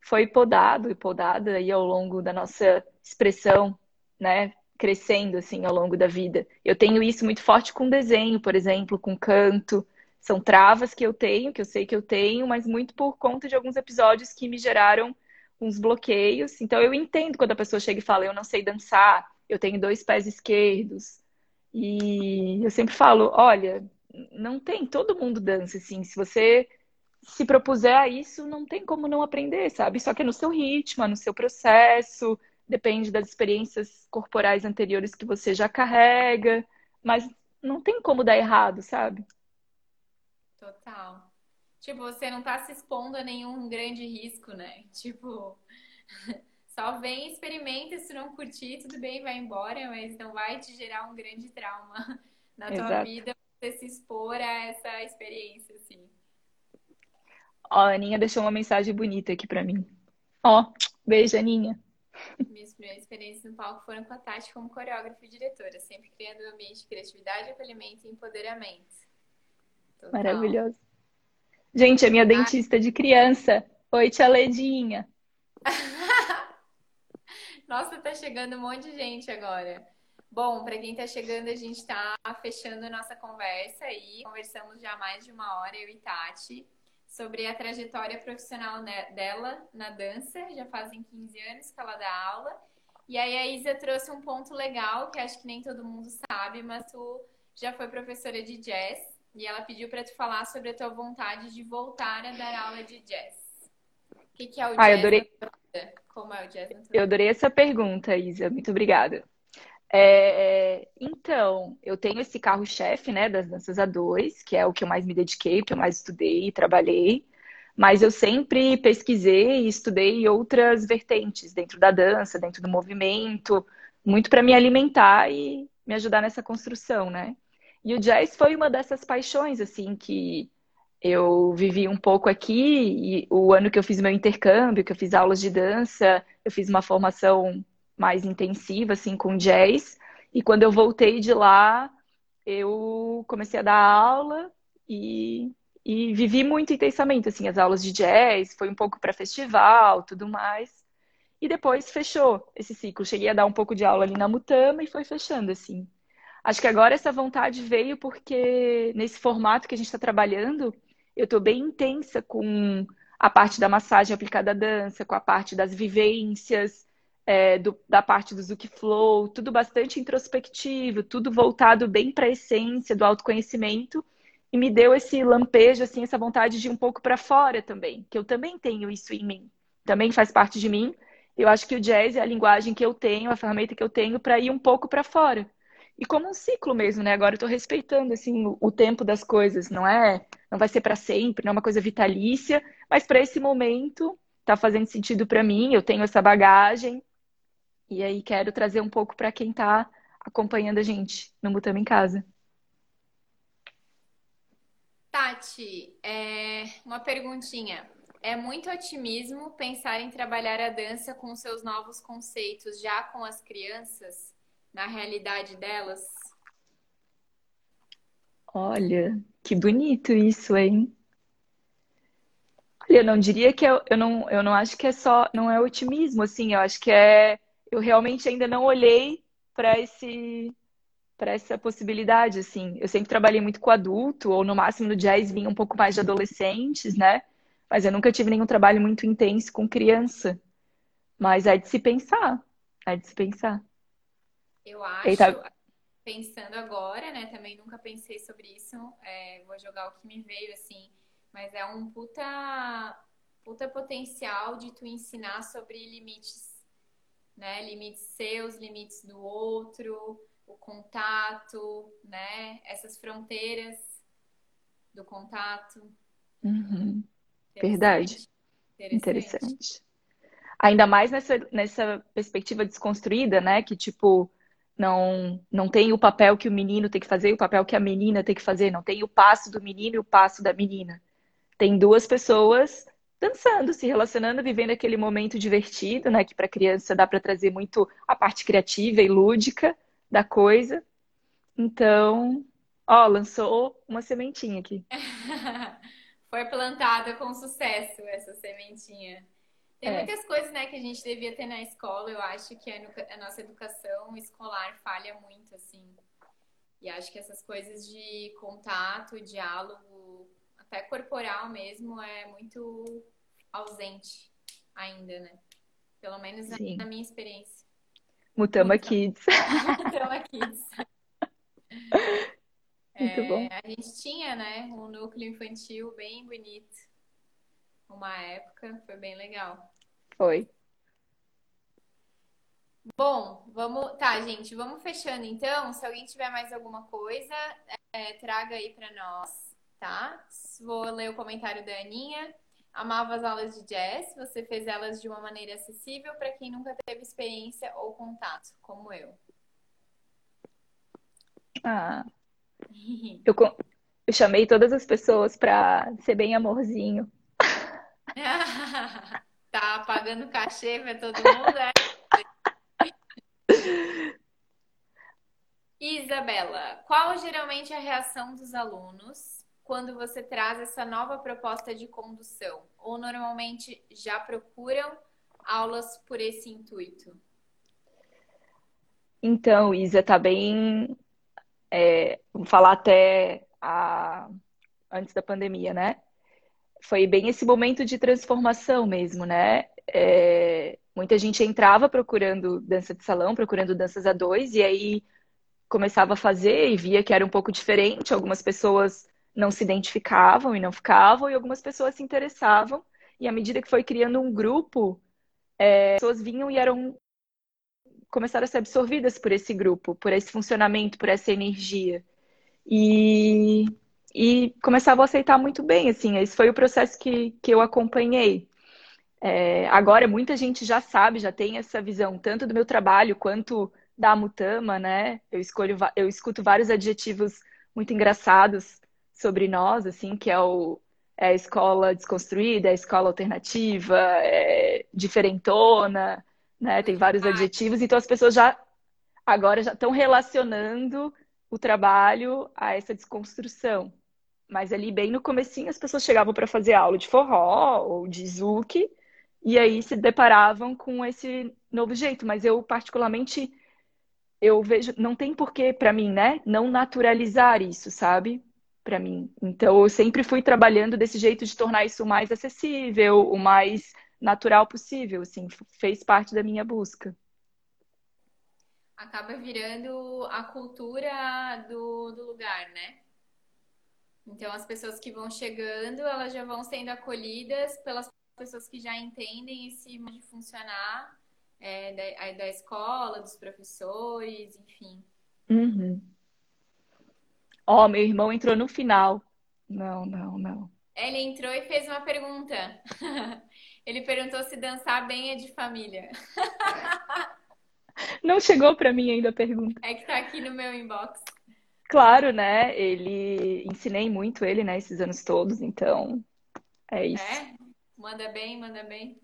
foi podado e podada aí ao longo da nossa expressão, né? crescendo assim ao longo da vida. Eu tenho isso muito forte com desenho, por exemplo, com canto. São travas que eu tenho, que eu sei que eu tenho, mas muito por conta de alguns episódios que me geraram uns bloqueios. Então eu entendo quando a pessoa chega e fala: "Eu não sei dançar, eu tenho dois pés esquerdos". E eu sempre falo: "Olha, não tem, todo mundo dança assim. Se você se propuser a isso, não tem como não aprender, sabe? Só que é no seu ritmo, é no seu processo, depende das experiências corporais anteriores que você já carrega, mas não tem como dar errado, sabe? Total. Tipo, você não tá se expondo a nenhum grande risco, né? Tipo, [laughs] só vem, experimenta, se não curtir, tudo bem, vai embora, mas não vai te gerar um grande trauma [laughs] na tua Exato. vida você se expor a essa experiência, assim. Ó, a Aninha deixou uma mensagem bonita aqui para mim. Ó, beijo, Aninha. Minhas primeiras experiências no palco foram com a Tati como coreógrafa e diretora, sempre criando um ambiente de criatividade, acolhimento e empoderamento. Total. Maravilhoso. Gente, é minha dentista de criança. Oi, tia Ledinha. [laughs] Nossa, tá chegando um monte de gente agora. Bom, para quem está chegando, a gente está fechando a nossa conversa e conversamos já mais de uma hora, eu e Tati, sobre a trajetória profissional dela na dança. Já fazem 15 anos que ela dá aula. E aí a Isa trouxe um ponto legal que acho que nem todo mundo sabe, mas tu já foi professora de jazz e ela pediu para tu falar sobre a tua vontade de voltar a dar aula de jazz. O que, que é o ah, jazz? Eu adorei... Como é o jazz? Eu adorei essa pergunta, Isa. Muito obrigada. É, então, eu tenho esse carro-chefe, né, das danças a dois, que é o que eu mais me dediquei, que eu mais estudei e trabalhei. Mas eu sempre pesquisei e estudei outras vertentes dentro da dança, dentro do movimento, muito para me alimentar e me ajudar nessa construção, né? E o jazz foi uma dessas paixões, assim, que eu vivi um pouco aqui, e o ano que eu fiz meu intercâmbio, que eu fiz aulas de dança, eu fiz uma formação mais intensiva, assim, com jazz. E quando eu voltei de lá, eu comecei a dar aula e, e vivi muito intensamente, assim, as aulas de jazz, foi um pouco para festival, tudo mais. E depois fechou esse ciclo. Cheguei a dar um pouco de aula ali na Mutama e foi fechando, assim. Acho que agora essa vontade veio porque nesse formato que a gente está trabalhando, eu estou bem intensa com a parte da massagem aplicada à dança, com a parte das vivências, é, do, da parte do Zuki Flow, tudo bastante introspectivo, tudo voltado bem para a essência do autoconhecimento e me deu esse lampejo, assim, essa vontade de ir um pouco para fora também, que eu também tenho isso em mim, também faz parte de mim. Eu acho que o jazz é a linguagem que eu tenho, a ferramenta que eu tenho para ir um pouco para fora e como um ciclo mesmo, né? Agora eu tô respeitando assim o, o tempo das coisas, não é? Não vai ser para sempre, não é uma coisa vitalícia, mas para esse momento tá fazendo sentido para mim, eu tenho essa bagagem. E aí quero trazer um pouco para quem tá acompanhando a gente no Mutama em Casa. Tati, é... uma perguntinha. É muito otimismo pensar em trabalhar a dança com seus novos conceitos já com as crianças? na realidade delas? Olha, que bonito isso, hein? Olha, eu não diria que eu, eu não, eu não acho que é só, não é otimismo, assim, eu acho que é, eu realmente ainda não olhei para esse, para essa possibilidade, assim. Eu sempre trabalhei muito com adulto, ou no máximo no jazz vinha um pouco mais de adolescentes, né? Mas eu nunca tive nenhum trabalho muito intenso com criança. Mas é de se pensar, é de se pensar. Eu acho, Eita. pensando agora, né? Também nunca pensei sobre isso. É, vou jogar o que me veio, assim. Mas é um puta, puta potencial de tu ensinar sobre limites, né? Limites seus, limites do outro, o contato, né? Essas fronteiras do contato. Uhum. Verdade. Interessante. Interessante. Ainda mais nessa, nessa perspectiva desconstruída, né? Que, tipo, não, não tem o papel que o menino tem que fazer e o papel que a menina tem que fazer. Não tem o passo do menino e o passo da menina. Tem duas pessoas dançando, se relacionando, vivendo aquele momento divertido, né? Que para criança dá para trazer muito a parte criativa e lúdica da coisa. Então, ó, lançou uma sementinha aqui. [laughs] Foi plantada com sucesso essa sementinha. Tem é. muitas coisas, né, que a gente devia ter na escola. Eu acho que a, nossa educação escolar falha muito, assim. E acho que essas coisas de contato, diálogo, até corporal mesmo, é muito ausente ainda, né? Pelo menos Sim. na minha experiência. Mutama Kids. [laughs] Mutama Kids. [laughs] Muito é, bom. A gente tinha, né, um núcleo infantil bem bonito. Uma época, foi bem legal. Foi. Bom, vamos. Tá, gente, vamos fechando então. Se alguém tiver mais alguma coisa, é, traga aí para nós, tá? Vou ler o comentário da Aninha. Amava as aulas de jazz, você fez elas de uma maneira acessível para quem nunca teve experiência ou contato, como eu. Ah. [laughs] eu, eu chamei todas as pessoas para ser bem amorzinho. [laughs] Tá pagando cachê pra todo mundo, é? [laughs] Isabela, qual geralmente é a reação dos alunos quando você traz essa nova proposta de condução? Ou normalmente já procuram aulas por esse intuito? Então, Isa, tá bem. É, vou falar até a, antes da pandemia, né? Foi bem esse momento de transformação mesmo, né? É, muita gente entrava procurando dança de salão, procurando danças a dois, e aí começava a fazer e via que era um pouco diferente. Algumas pessoas não se identificavam e não ficavam, e algumas pessoas se interessavam. E à medida que foi criando um grupo, é, pessoas vinham e eram começaram a ser absorvidas por esse grupo, por esse funcionamento, por essa energia. E, e começavam a aceitar muito bem, assim, esse foi o processo que, que eu acompanhei. É, agora, muita gente já sabe, já tem essa visão, tanto do meu trabalho quanto da Mutama, né? Eu escolho, eu escuto vários adjetivos muito engraçados sobre nós, assim, que é o é a escola desconstruída, é a escola alternativa, é diferentona, né? Tem vários adjetivos, então as pessoas já agora já estão relacionando o trabalho a essa desconstrução. Mas ali bem no comecinho as pessoas chegavam para fazer aula de forró ou de zouk e aí se deparavam com esse novo jeito, mas eu particularmente eu vejo não tem porquê para mim, né, não naturalizar isso, sabe? Para mim. Então eu sempre fui trabalhando desse jeito de tornar isso o mais acessível, o mais natural possível, assim, fez parte da minha busca acaba virando a cultura do, do lugar, né? Então, as pessoas que vão chegando, elas já vão sendo acolhidas pelas pessoas que já entendem esse modo de funcionar é, da, da escola, dos professores, enfim. Uhum. Ó, oh, meu irmão entrou no final. Não, não, não. Ele entrou e fez uma pergunta. [laughs] Ele perguntou se dançar bem é de família. [laughs] Não chegou para mim ainda a pergunta. É que tá aqui no meu inbox. Claro, né? Ele ensinei muito ele, né, esses anos todos, então é isso. É? Manda bem, manda bem.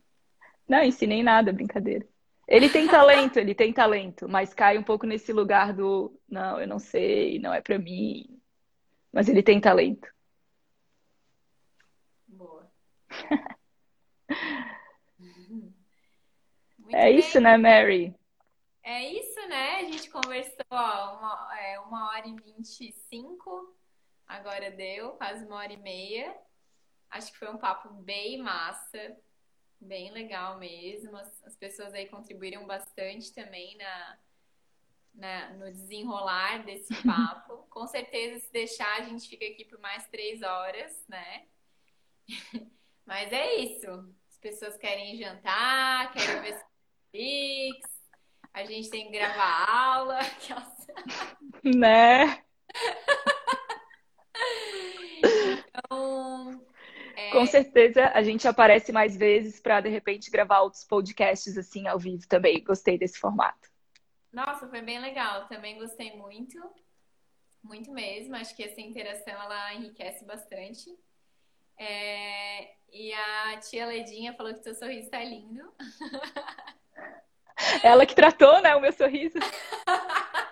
Não, ensinei nada, brincadeira. Ele tem talento, ele tem talento, mas cai um pouco nesse lugar do não, eu não sei, não é para mim. Mas ele tem talento. Boa. [laughs] é bem. isso, né, Mary? É isso, né? A gente conversou ó, uma, é, uma hora e vinte e cinco. Agora deu, quase uma hora e meia. Acho que foi um papo bem massa, bem legal mesmo. As, as pessoas aí contribuíram bastante também na, na, no desenrolar desse [laughs] papo. Com certeza, se deixar, a gente fica aqui por mais três horas, né? [laughs] Mas é isso. As pessoas querem jantar, querem ver [laughs] Netflix, a gente tem que gravar aula. Né? então, é... Com certeza a gente aparece mais vezes para de repente gravar outros podcasts assim ao vivo também. Gostei desse formato. Nossa, foi bem legal. Também gostei muito. Muito mesmo. Acho que essa interação ela enriquece bastante. É... E a tia Ledinha falou que seu sorriso está lindo. [laughs] Ela que tratou, né, o meu sorriso. [laughs]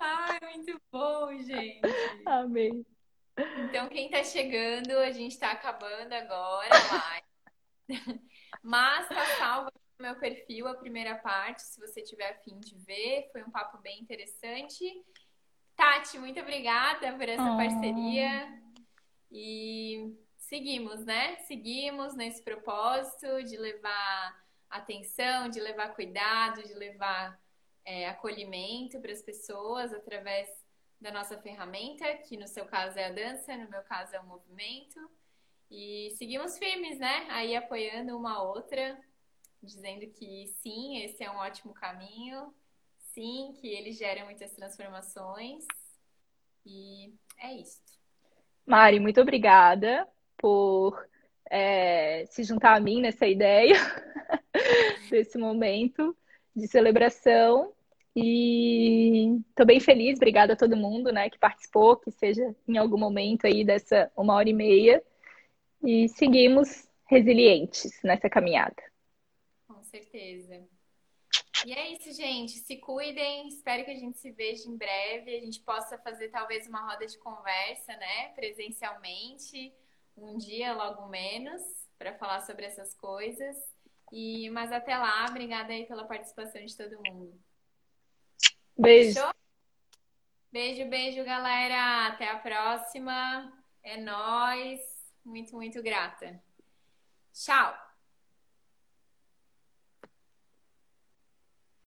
Ai, muito bom, gente. Amei. Então, quem tá chegando, a gente tá acabando agora [laughs] Mas tá salvo no meu perfil a primeira parte, se você tiver afim de ver. Foi um papo bem interessante. Tati, muito obrigada por essa oh. parceria. E seguimos, né? Seguimos nesse propósito de levar atenção, de levar cuidado, de levar é, acolhimento para as pessoas através da nossa ferramenta, que no seu caso é a dança, no meu caso é o movimento. E seguimos firmes, né? Aí apoiando uma outra, dizendo que sim, esse é um ótimo caminho, sim, que ele gera muitas transformações. E é isso. Mari, muito obrigada por é, se juntar a mim nessa [laughs] ideia. desse momento de celebração. E estou bem feliz, obrigada a todo mundo né, que participou, que seja em algum momento aí dessa uma hora e meia. E seguimos resilientes nessa caminhada. Com certeza. E é isso, gente. Se cuidem. Espero que a gente se veja em breve. A gente possa fazer talvez uma roda de conversa, né? Presencialmente, um dia, logo menos, para falar sobre essas coisas. E, mas até lá, obrigada aí pela participação de todo mundo. Beijo. Beijo, beijo, galera. Até a próxima. É nós. Muito, muito grata. Tchau.